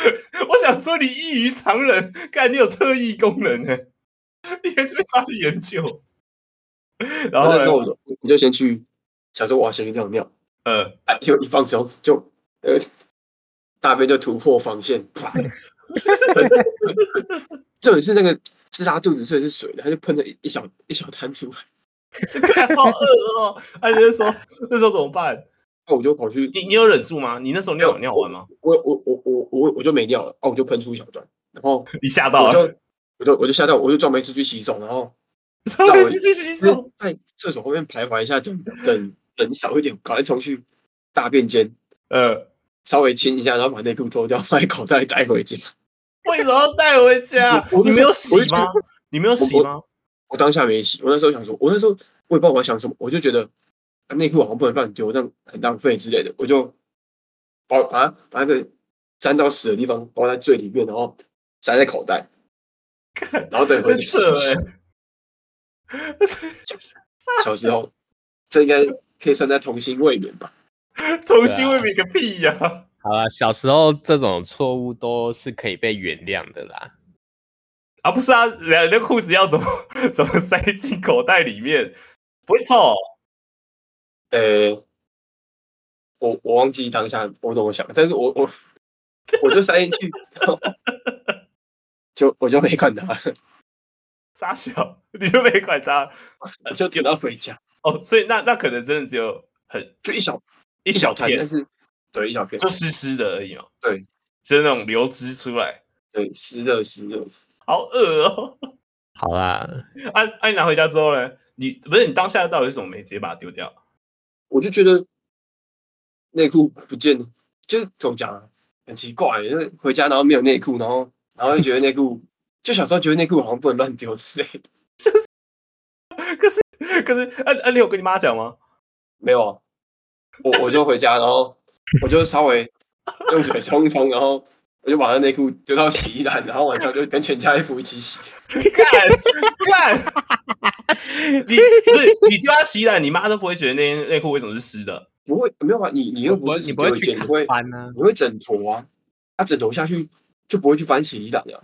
[SPEAKER 2] 我想说你异于常人，看你有特异功能呢、<laughs> 你可以这边抓去研究。然 <laughs>
[SPEAKER 3] 然后？那时候我就我就先去想说我要先去尿尿，
[SPEAKER 2] 呃，
[SPEAKER 3] 哎，就一放松就呃大便就突破防线，啪！<laughs> 重点是那个是拉肚子，所以是水的，他就喷了一一小一小滩出来，
[SPEAKER 2] 干好饿哦！哎，你那时候那时候怎么办？
[SPEAKER 3] 那我就跑去，
[SPEAKER 2] 你你有忍住吗？你那时候尿有尿完吗？
[SPEAKER 3] 我我我我我我就没尿了，哦，我就喷出一小段，然后
[SPEAKER 2] 你吓到
[SPEAKER 3] 我
[SPEAKER 2] 了，
[SPEAKER 3] 就我就我就吓到，我就装没事去洗手，然后 <laughs>
[SPEAKER 2] 稍微去洗
[SPEAKER 3] 就是
[SPEAKER 2] 手。
[SPEAKER 3] 在厕所后面徘徊一下，等等人少一点，赶快冲去大便间
[SPEAKER 2] 呃，
[SPEAKER 3] 稍微清一下，然后把内裤脱掉，放在口袋带回家。<laughs>
[SPEAKER 2] 为什么要带回家你没有洗吗？你没有洗吗？
[SPEAKER 3] 我当下没洗，我那时候想说，我那时候我也不知道我在想什么，我就觉得啊内裤好像不能乱丢，这样很浪费之类的，我就把把它把那个沾到屎的地方包在最里面，然后塞在口袋，然后等回去。
[SPEAKER 2] 很扯哎！
[SPEAKER 3] 小时候这应该可以算在童心未泯吧？<laughs>
[SPEAKER 2] 童心未泯个屁呀！
[SPEAKER 1] 好了，小时候这种错误都是可以被原谅的啦。
[SPEAKER 2] 啊，不是啊，两人裤子要怎么 <laughs> 怎么塞进口袋里面？不会臭哦？
[SPEAKER 3] 呃，我我忘记当下我怎么想，但是我我我就塞进去，然后就我就没管它，<laughs>
[SPEAKER 2] 傻小，你就没管它
[SPEAKER 3] 我就等到回家，<laughs>
[SPEAKER 2] 哦。所以那那可能真的只有很
[SPEAKER 3] 就一小
[SPEAKER 2] 一小
[SPEAKER 3] 片，但，是对一小片
[SPEAKER 2] 就，湿湿的而已嘛。
[SPEAKER 3] 对，
[SPEAKER 2] 就是那种流汁出来，
[SPEAKER 3] 对湿热湿热。
[SPEAKER 2] 好饿哦。
[SPEAKER 1] 好啦，
[SPEAKER 2] 啊啊！你拿回家之后呢？你不是你当下到底是怎么没直接把它丢掉？
[SPEAKER 3] 我就觉得内裤不见了，就是怎么讲啊，很奇怪，就是回家然后没有内裤，然后然后就觉得内裤，就小时候觉得内裤好像不能乱丢之类的。<laughs>
[SPEAKER 2] 可是可是，啊啊！你有跟你妈讲吗？
[SPEAKER 3] 没有啊，我我就回家，然后我就稍微用水冲一冲，然后我就把那内裤丢到洗衣篮，然后晚上就跟全家衣服一起洗。<laughs>
[SPEAKER 2] 你不是你丢到洗衣篮，你妈都不会觉得那件内裤为什么是湿的？
[SPEAKER 3] 不会，没有啊，你你又不是
[SPEAKER 1] 你不会去翻呢？
[SPEAKER 3] 你会枕头啊，啊枕头下去就不会去翻洗衣篮啊。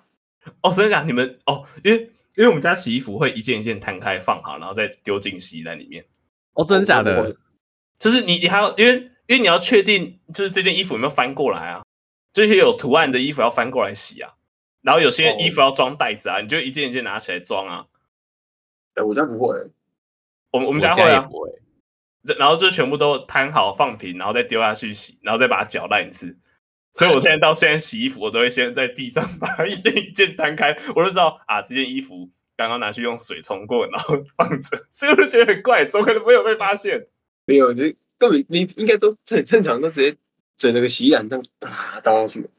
[SPEAKER 2] 哦，所以讲你们哦，因为因为我们家洗衣服会一件一件摊开放好，然后再丢进洗衣篮里面。
[SPEAKER 1] 哦，真的假的？
[SPEAKER 2] 就是你你还要因为因为你要确定就是这件衣服有没有翻过来啊？这些有图案的衣服要翻过来洗啊，然后有些衣服要装袋子啊，你就一件一件拿起来装啊。
[SPEAKER 3] 哎，我家不会、
[SPEAKER 2] 我们我
[SPEAKER 1] 我
[SPEAKER 2] 们家会啊，
[SPEAKER 1] 不
[SPEAKER 2] 会。然后就全部都摊好放平，然后再丢下去洗，然后再把它搅烂一次。所以我现在到现在洗衣服，我都会先在地上把它一件一件摊开，<laughs> 我就知道啊，这件衣服刚刚拿去用水冲过，然后放着，<laughs> 所以我就觉得很怪，怎么可能没有被发现？
[SPEAKER 3] 没有，你根本你应该都很正常，都直接整那个洗衣篮这样打倒下去，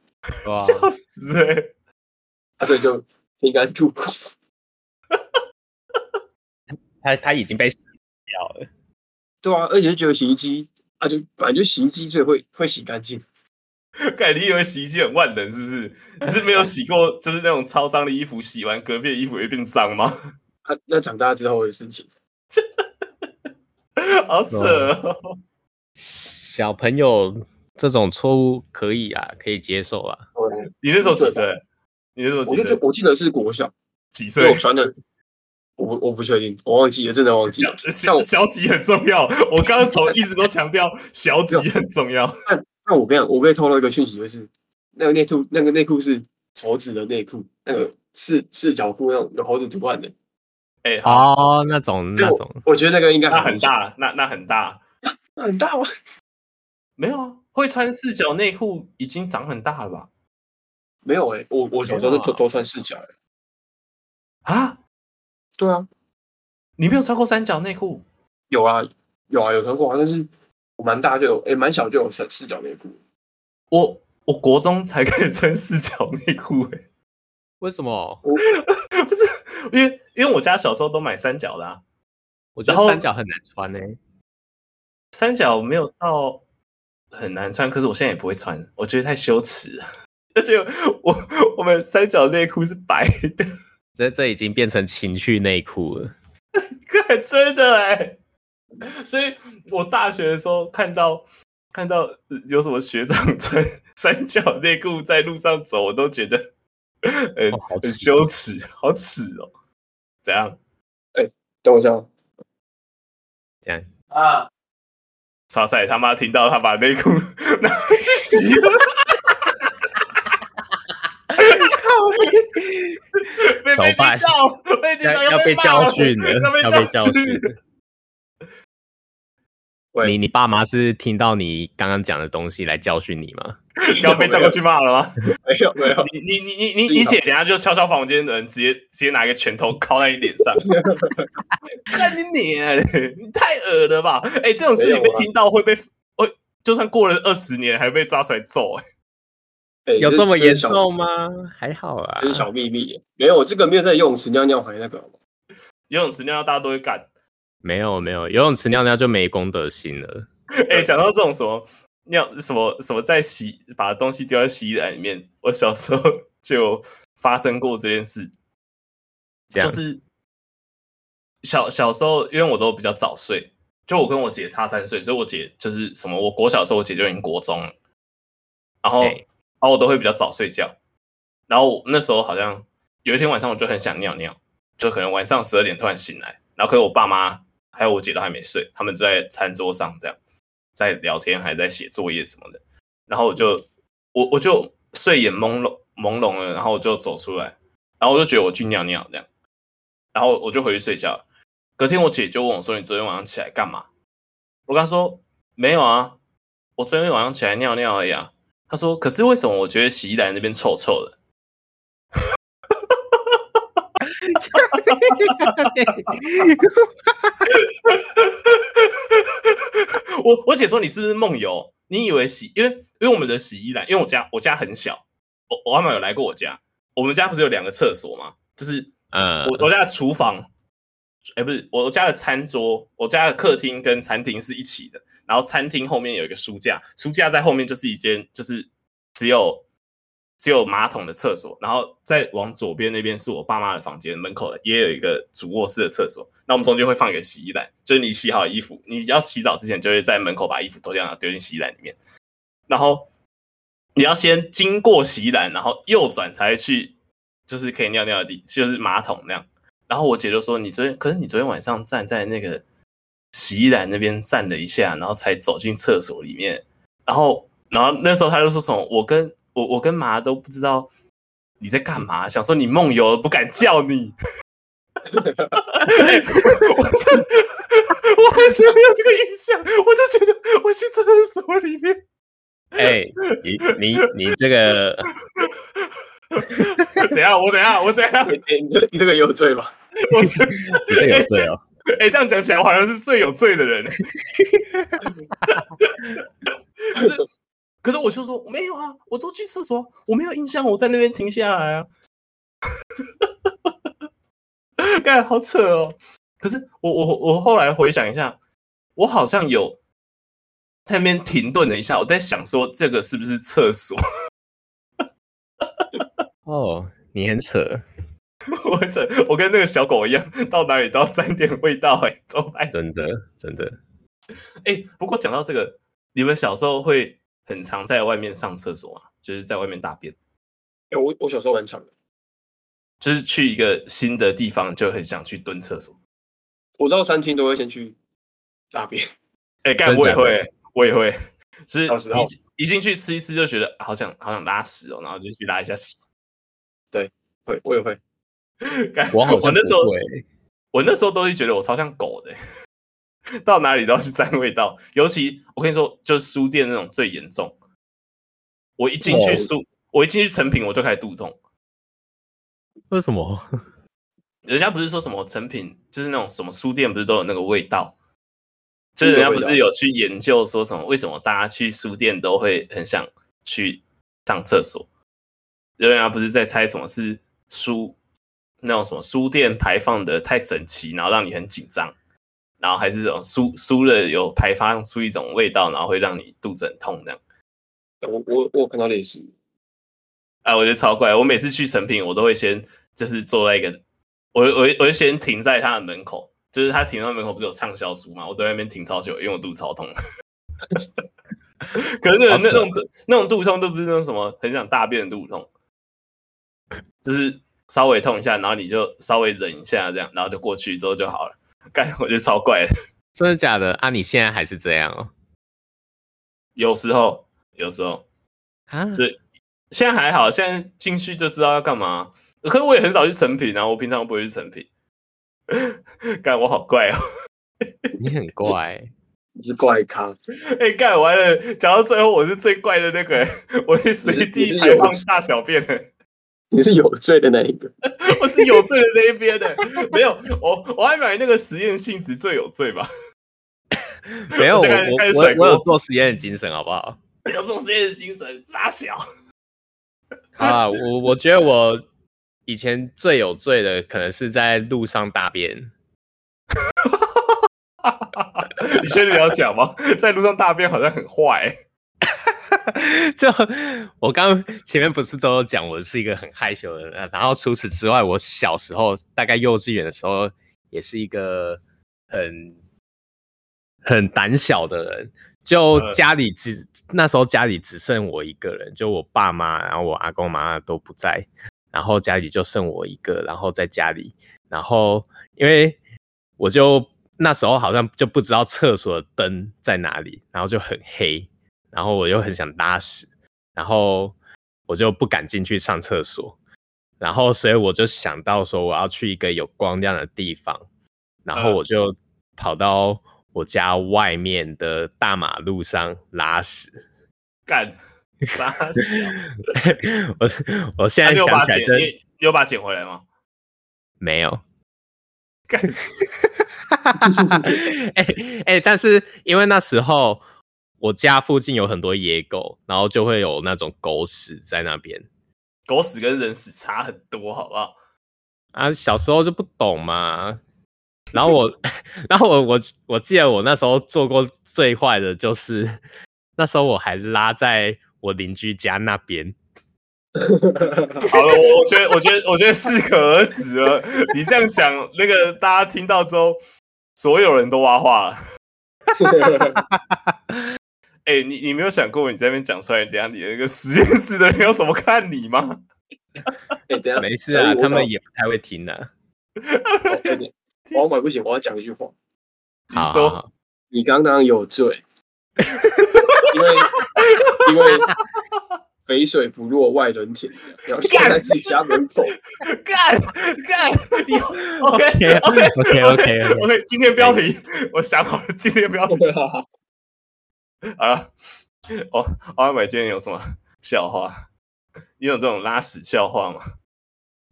[SPEAKER 1] 哇，
[SPEAKER 2] 笑死哎、欸！
[SPEAKER 3] 啊，所以就心甘痛苦。
[SPEAKER 1] 他他已经被洗掉了。
[SPEAKER 3] 对啊，而且就觉得洗衣机啊，就反正就洗衣机，所以会会洗干净。<laughs>
[SPEAKER 2] 感觉你以为洗衣机很万能是不是？<laughs> 只是没有洗过，就是那种超脏的衣服，洗完隔壁的衣服会变脏吗？
[SPEAKER 3] 啊，那长大之后的事情，<laughs>
[SPEAKER 2] 好扯哦。
[SPEAKER 1] 小朋友这种错误可以啊，可以接受啊。
[SPEAKER 2] 你那时候几岁？你那时候几岁？
[SPEAKER 3] 我我记得是国小
[SPEAKER 2] 几岁？我
[SPEAKER 3] 传的，我我不确定，我忘记了，真的忘记了。
[SPEAKER 2] 小小几很重要，我刚刚从一直都强调小几很重要。
[SPEAKER 3] 那那我跟你讲，我可以透露一个讯息，就是那个内裤，那个内裤是猴子的内裤，那个四四角裤那种有猴子图案的。
[SPEAKER 2] 哎，
[SPEAKER 1] 哦，那种那种，
[SPEAKER 3] 我觉得那个应该
[SPEAKER 2] 那很大，那那很大，
[SPEAKER 3] 那很大吗？<laughs>
[SPEAKER 2] 没有啊，会穿四角内裤已经长很大了吧？
[SPEAKER 3] 没有哎、欸，我我小时候都都穿四角哎、
[SPEAKER 2] 欸。啊？
[SPEAKER 3] 对啊，
[SPEAKER 2] 你没有穿过三角内裤？
[SPEAKER 3] 有啊，有啊，有穿过啊，但是我蛮大就有，哎、欸，蛮小就有穿四角内裤。
[SPEAKER 2] 我我国中才可以穿四角内裤哎，
[SPEAKER 1] 为什么？
[SPEAKER 3] 我 <laughs>
[SPEAKER 2] 不是因为因为我家小时候都买三角的啊，
[SPEAKER 1] 我觉得三角很难穿呢、欸。
[SPEAKER 2] 三角没有到很难穿，可是我现在也不会穿，我觉得太羞耻了。而且我我们三角内裤是白的，<laughs>
[SPEAKER 1] 这这已经变成情趣内裤了，
[SPEAKER 2] 真的哎、欸！所以我大学的时候看到看到有什么学长穿三角内裤在路上走，我都觉得很、哦、很羞耻，好耻哦！怎样？
[SPEAKER 3] 哎、欸，等我一下，
[SPEAKER 1] 这样
[SPEAKER 2] 啊！超赛他妈听到他把内裤 <laughs> 拿去洗了。<laughs> 被被听到，被听到要被教训了，要被教训。
[SPEAKER 1] 你你爸妈是听到你刚刚讲的东西来教训你吗？
[SPEAKER 2] 要被叫过去骂了吗？
[SPEAKER 3] 没 <laughs> 有没有。
[SPEAKER 2] 你你你你你你姐等下就敲敲房间的人，直接直接拿一个拳头敲在你脸上。<laughs> 看你脸，你太恶了吧？哎，这种事情被听到会被，会就算过了二十年，还被抓出来揍哎。
[SPEAKER 3] 欸、
[SPEAKER 1] 有这么严重吗？还好啊，
[SPEAKER 3] 这是小秘密。没有，这个没有在游泳池尿尿还那个。
[SPEAKER 2] 游泳池尿尿大家都会干。
[SPEAKER 1] 没有没有，游泳池尿尿就没公德心了。<laughs>
[SPEAKER 2] 哎、欸，讲到这种什么尿什么什么在洗把东西丢在洗衣篮里面，我小时候 <laughs> 就发生过这件事。就是小小时候，因为我都比较早睡，就我跟我姐差三岁，所以我姐就是什么，我国小的时候，我姐就已经国中了，然后。欸然后我都会比较早睡觉，然后那时候好像有一天晚上我就很想尿尿，就可能晚上十二点突然醒来，然后可是我爸妈还有我姐都还没睡，他们就在餐桌上这样在聊天，还在写作业什么的，然后我就我我就睡眼朦胧朦胧了，然后我就走出来，然后我就觉得我去尿尿这样，然后我就回去睡觉。隔天我姐就问我说：“你昨天晚上起来干嘛？”我跟她说：“没有啊，我昨天晚上起来尿尿而已啊。”他说：“可是为什么我觉得洗衣篮那边臭臭的？”我我姐说：“你是不是梦游？你以为洗？因为因为我们的洗衣篮，因为我家我家很小，我我妈妈有来过我家。我们家不是有两个厕所吗？就是呃，我我家的厨房，哎，不是我家的餐桌，我家的客厅跟餐厅是一起的。”然后餐厅后面有一个书架，书架在后面就是一间，就是只有只有马桶的厕所。然后再往左边那边是我爸妈的房间，门口也有一个主卧室的厕所。那我们中间会放一个洗衣篮，就是你洗好衣服，你要洗澡之前就会在门口把衣服脱掉，然后丢进洗衣篮里面。然后你要先经过洗衣篮，然后右转才去，就是可以尿尿的地，就是马桶那样。然后我姐就说：“你昨天，可是你昨天晚上站在那个。”洗衣篮那边站了一下，然后才走进厕所里面。然后，然后那时候他就说什么：“我跟我我跟妈都不知道你在干嘛，想说你梦游了，不敢叫你。<laughs> 欸”我真我完全没有这个印象，我就觉得我去厕所里面。
[SPEAKER 1] 哎、欸，你你你这个 <laughs>
[SPEAKER 2] 怎样？我怎样？我怎样？
[SPEAKER 3] 你这你这个有罪吧？
[SPEAKER 1] 我你这个有罪哦。<laughs>
[SPEAKER 2] 哎、欸，这样讲起来，我好像是最有罪的人。<laughs> 可是，可是我就说没有啊，我都去厕所，我没有印象，我在那边停下来啊。<laughs> 干，好扯哦！可是我我我后来回想一下，我好像有在那边停顿了一下，我在想说这个是不是厕所？
[SPEAKER 1] 哦，你很扯，<laughs>
[SPEAKER 2] 我很扯，我跟那个小狗一样，到哪里都要沾点味道哎、欸，怎么办？
[SPEAKER 1] 真的真的。
[SPEAKER 2] 哎、欸，不过讲到这个，你们小时候会很常在外面上厕所吗？就是在外面大便？
[SPEAKER 3] 哎、欸，我我小时候蛮常的，
[SPEAKER 2] 就是去一个新的地方就很想去蹲厕所。
[SPEAKER 3] 我到餐厅都会先去大便。
[SPEAKER 2] 哎、欸，干我也会，我也会，就是一一进去吃一吃就觉得好想好想拉屎哦，然后就去拉一下屎。
[SPEAKER 3] 对，会我也会。<laughs>
[SPEAKER 2] 干
[SPEAKER 1] 我好像
[SPEAKER 2] 我那时候我那时候都会觉得我超像狗的。<laughs> 到哪里都要去沾味道，尤其我跟你说，就是书店那种最严重。我一进去书，我一进去成品，我就开始肚痛。
[SPEAKER 1] 为什么？<laughs>
[SPEAKER 2] 人家不是说什么成品，就是那种什么书店，不是都有那个味道？就是人家不是有去研究说什么，为什么大家去书店都会很想去上厕所？人家不是在猜什么是书那种什么书店排放的太整齐，然后让你很紧张。然后还是这种输输了有排放出一种味道，然后会让你肚子很痛这样。
[SPEAKER 3] 我我我看到类似，
[SPEAKER 2] 哎，我觉得超怪。我每次去成品，我都会先就是坐在一个，我我我就先停在他的门口，就是他停在门口不是有畅销书嘛，我都在那边停超久，因为我肚子超痛。<laughs> 可是那种那种那种肚痛都不是那种什么很想大便的肚痛，就是稍微痛一下，然后你就稍微忍一下这样，然后就过去之后就好了。<laughs> 干，我觉得超怪的，<laughs>
[SPEAKER 1] 真的假的啊？你现在还是这样哦？
[SPEAKER 2] 有时候，有时候啊，所以现在还好，现在进去就知道要干嘛。可是我也很少去成品啊，我平常不会去成品。<laughs> 干，我好怪哦！
[SPEAKER 1] 你很怪，
[SPEAKER 3] 你是怪咖。
[SPEAKER 2] 哎、欸，干完了，讲到最后，我是最怪的那个，我会随地排放大小便的。
[SPEAKER 3] 你是有罪的那一个，<laughs>
[SPEAKER 2] 我是有罪的那一边的，没有我我还买那个实验性质最有罪吧？<laughs>
[SPEAKER 1] 没有，我我我，我有做实验的精神，好不好？
[SPEAKER 2] 有做实验的精神，傻小。<laughs>
[SPEAKER 1] 啊，我我觉得我以前最有罪的，可能是在路上大便。
[SPEAKER 2] 你现在要讲吗？在路上大便好像很坏。<laughs>
[SPEAKER 1] 就我刚前面不是都有讲，我是一个很害羞的人。然后除此之外，我小时候大概幼稚园的时候，也是一个很很胆小的人。就家里只那时候家里只剩我一个人，就我爸妈，然后我阿公妈妈都不在，然后家里就剩我一个。然后在家里，然后因为我就那时候好像就不知道厕所的灯在哪里，然后就很黑。然后我又很想拉屎，然后我就不敢进去上厕所，然后所以我就想到说我要去一个有光亮的地方，然后我就跑到我家外面的大马路上拉屎，
[SPEAKER 2] 干拉 <laughs> 屎！
[SPEAKER 1] 我我现在想起来真，
[SPEAKER 2] 你有把它捡回来吗？
[SPEAKER 1] 没有，
[SPEAKER 2] 干！<laughs>
[SPEAKER 1] 哎哎，但是因为那时候。我家附近有很多野狗，然后就会有那种狗屎在那边。
[SPEAKER 2] 狗屎跟人屎差很多，好不好？
[SPEAKER 1] 啊，小时候就不懂嘛。然后我，<laughs> 然后我，我我记得我那时候做过最坏的就是，那时候我还拉在我邻居家那边。<laughs>
[SPEAKER 2] 好了，我觉得，我觉得，我觉得适可而止了。你这样讲，那个大家听到之后，所有人都挖话了。<laughs> 哎、欸，你你没有想过，你在那边讲出来，等下你那个实验室的人要怎么看你吗？<laughs>
[SPEAKER 3] 哎、欸，等下
[SPEAKER 1] 没事啊，他们也不太会听的、啊。
[SPEAKER 3] 王伟不行，我要讲一句话。
[SPEAKER 2] 你说，好好好，
[SPEAKER 3] 你刚刚有罪，因为因为肥水不落外人田，要站在自己家门口。<laughs>
[SPEAKER 2] 干干，你 OK OK
[SPEAKER 1] OK OK
[SPEAKER 2] OK，今天标题我想好了，今天标题。<laughs> <laughs> 啊，哦，阿伟今天有什么笑话？你有这种拉屎笑话吗？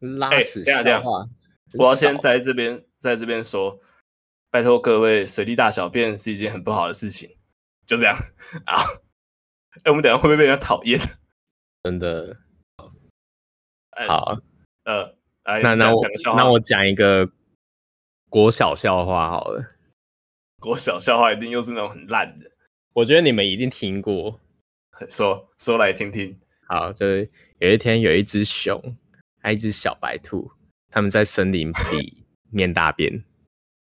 [SPEAKER 1] 拉屎笑话，
[SPEAKER 2] 我要先在这边在这边说，拜托各位，随地大小便是一件很不好的事情，就这样啊。哎、欸，我们等下会不会被人家讨厌？
[SPEAKER 1] 真的。<laughs>
[SPEAKER 2] 欸、
[SPEAKER 1] 好，
[SPEAKER 2] 呃，来
[SPEAKER 1] 那那我
[SPEAKER 2] 讲
[SPEAKER 1] 那我讲一个国小笑话好了。
[SPEAKER 2] 国小笑话一定又是那种很烂的。
[SPEAKER 1] 我觉得你们一定听过，
[SPEAKER 2] 说说来听听。
[SPEAKER 1] 好，就是有一天有一只熊，还有一只小白兔，他们在森林里 <laughs> 面大便。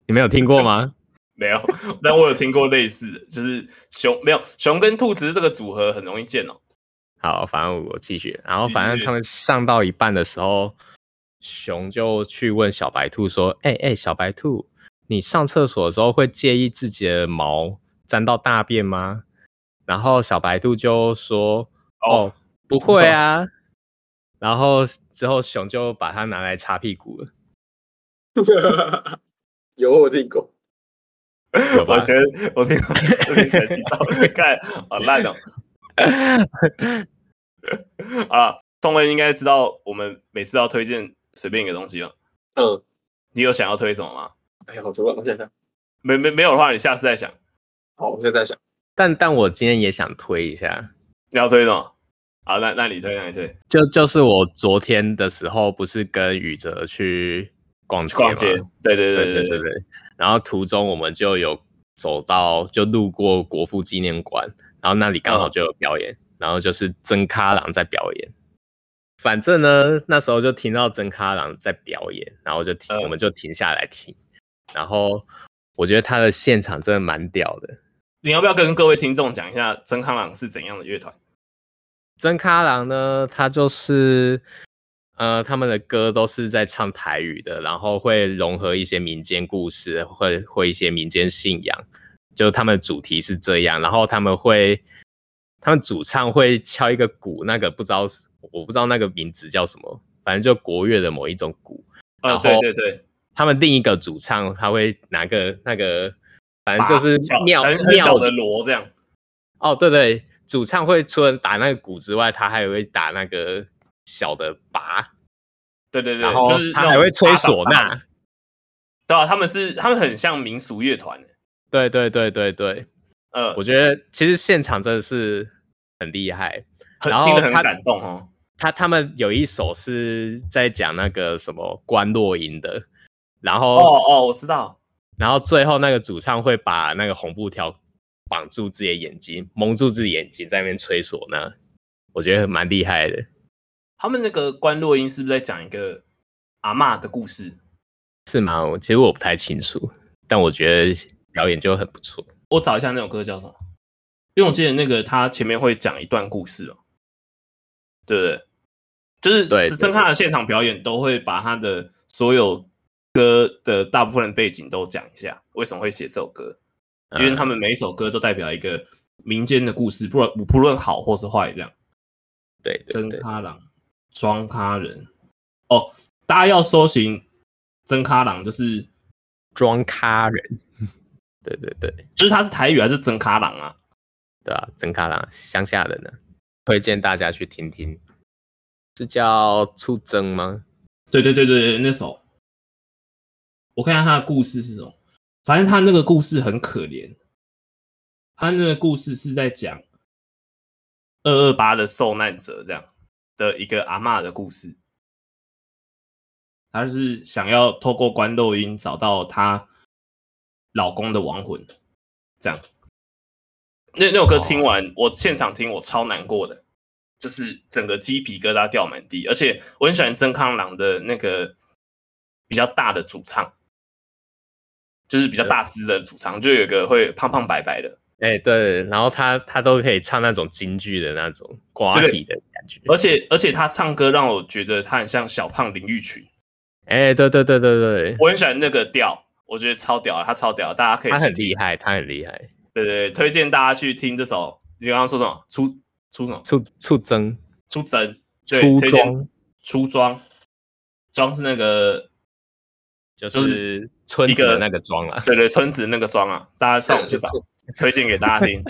[SPEAKER 1] 你没有听过吗？<laughs>
[SPEAKER 2] 没有，但我有听过类似的，就是熊没有熊跟兔子这个组合很容易见哦。
[SPEAKER 1] 好，反正我继续，然后反正他们上到一半的时候，熊就去问小白兔说：“哎、欸、哎、欸，小白兔，你上厕所的时候会介意自己的毛沾到大便吗？”然后小白兔就说：“哦。哦”不会啊，<laughs> 然后之后熊就把它拿来擦屁股了。<laughs>
[SPEAKER 3] 有我听过，<laughs>
[SPEAKER 2] 我觉得我听看好烂哦。啊，聪文应该知道，我们每次要推荐随便一个东西哦。嗯，你有想要推什么吗？
[SPEAKER 3] 哎呀，好多了，我想想，
[SPEAKER 2] 没没没有的话，你下次再想。
[SPEAKER 3] 好，我现在在想。
[SPEAKER 1] 但但我今天也想推一下。
[SPEAKER 2] 你要推什么？好，那那你推，那你推，
[SPEAKER 1] 就就是我昨天的时候，不是跟宇哲去逛街吗？
[SPEAKER 2] 逛街，对对对对对对，
[SPEAKER 1] 对。然后途中我们就有走到，就路过国父纪念馆，然后那里刚好就有表演，哦、然后就是曾咖郎在表演。反正呢，那时候就听到曾咖郎在表演，然后就停，嗯、我们就停下来听。然后我觉得他的现场真的蛮屌的。
[SPEAKER 2] 你要不要跟各位听众讲一下曾康郎是怎样的乐团？
[SPEAKER 1] 曾康郎呢，他就是，呃，他们的歌都是在唱台语的，然后会融合一些民间故事，会会一些民间信仰，就他们的主题是这样，然后他们会，他们主唱会敲一个鼓，那个不知道，我不知道那个名字叫什么，反正就国乐的某一种鼓。
[SPEAKER 2] 啊，对对对，
[SPEAKER 1] 他们另一个主唱他会拿个那个，反正就是庙
[SPEAKER 2] 很很小的锣这样。
[SPEAKER 1] 哦，对对。主唱会除了打那个鼓之外，他还会打那个小的拔，
[SPEAKER 2] 对对对，
[SPEAKER 1] 然后
[SPEAKER 2] 就是
[SPEAKER 1] 他还会吹唢呐，
[SPEAKER 2] 对啊，他们是他们很像民俗乐团，
[SPEAKER 1] 对对对对对，
[SPEAKER 2] 呃，
[SPEAKER 1] 我觉得其实现场真的是很厉害，
[SPEAKER 2] 然后听得很感动哦。
[SPEAKER 1] 他他们有一首是在讲那个什么观落音的，然后
[SPEAKER 2] 哦哦，我知道，
[SPEAKER 1] 然后最后那个主唱会把那个红布条。绑住自己的眼睛，蒙住自己眼睛，在那边吹唢呐，我觉得蛮厉害的。
[SPEAKER 2] 他们那个观落音是不是在讲一个阿嬷的故事？
[SPEAKER 1] 是吗？我其实我不太清楚，但我觉得表演就很不错。
[SPEAKER 2] 我找一下那首歌叫什么，因为我记得那个他前面会讲一段故事哦，对不对？就是只剩他的现场表演都会把他的所有歌的大部分的背景都讲一下，为什么会写这首歌。因为他们每一首歌都代表一个民间的故事，不论不论好或是坏，这样。
[SPEAKER 1] 对，
[SPEAKER 2] 曾咖郎，庄咖人。哦，大家要搜寻曾咖郎，就是
[SPEAKER 1] 庄咖人。<laughs> 对对对，
[SPEAKER 2] 就是他是台语还是曾咖郎啊？
[SPEAKER 1] 对啊，曾咖郎，乡下人呢，推荐大家去听听。是叫出征吗？
[SPEAKER 2] 对对对对，那首。我看一下他的故事是什么。反正他那个故事很可怜，他那个故事是在讲二二八的受难者这样的一个阿嬷的故事。他是想要透过观落音找到她老公的亡魂，这样。那那首歌听完，我现场听我超难过的，就是整个鸡皮疙瘩掉满地。而且我很喜欢曾康郎的那个比较大的主唱。就是比较大只的主唱，就有一个会胖胖白白的，
[SPEAKER 1] 哎、欸，对，然后他他都可以唱那种京剧的那种瓜皮的感觉，
[SPEAKER 2] 而且而且他唱歌让我觉得他很像小胖林玉群，
[SPEAKER 1] 哎、欸，对对对对对，
[SPEAKER 2] 我很喜欢那个调，我觉得超屌，他超屌，大家可以，
[SPEAKER 1] 他很厉害，他很厉害，
[SPEAKER 2] 对，对对，推荐大家去听这首，你刚刚说什么？出出什么？
[SPEAKER 1] 出出征，
[SPEAKER 2] 出征，
[SPEAKER 1] 出装，
[SPEAKER 2] 出装，装是那个。
[SPEAKER 1] 就是村子的那个庄啊，
[SPEAKER 2] 对对，村子那个庄啊，大家上网去找，<laughs> 推荐给大家听。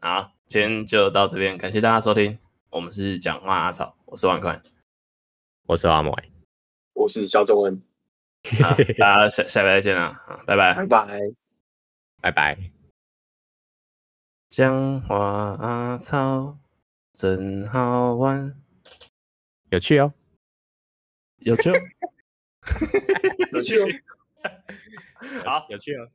[SPEAKER 2] 好，今天就到这边，感谢大家收听，我们是讲话阿草，我是万宽，
[SPEAKER 1] 我是阿莫，
[SPEAKER 3] 我是肖仲恩，
[SPEAKER 2] 好，大家下下礼拜再见了，好，拜拜，
[SPEAKER 3] 拜拜，
[SPEAKER 1] 拜拜。
[SPEAKER 2] 讲话阿草真好玩，
[SPEAKER 1] 有趣哦，
[SPEAKER 2] 有趣哦。<laughs>
[SPEAKER 3] 有趣哦，
[SPEAKER 2] 好，<laughs>
[SPEAKER 1] 有趣哦。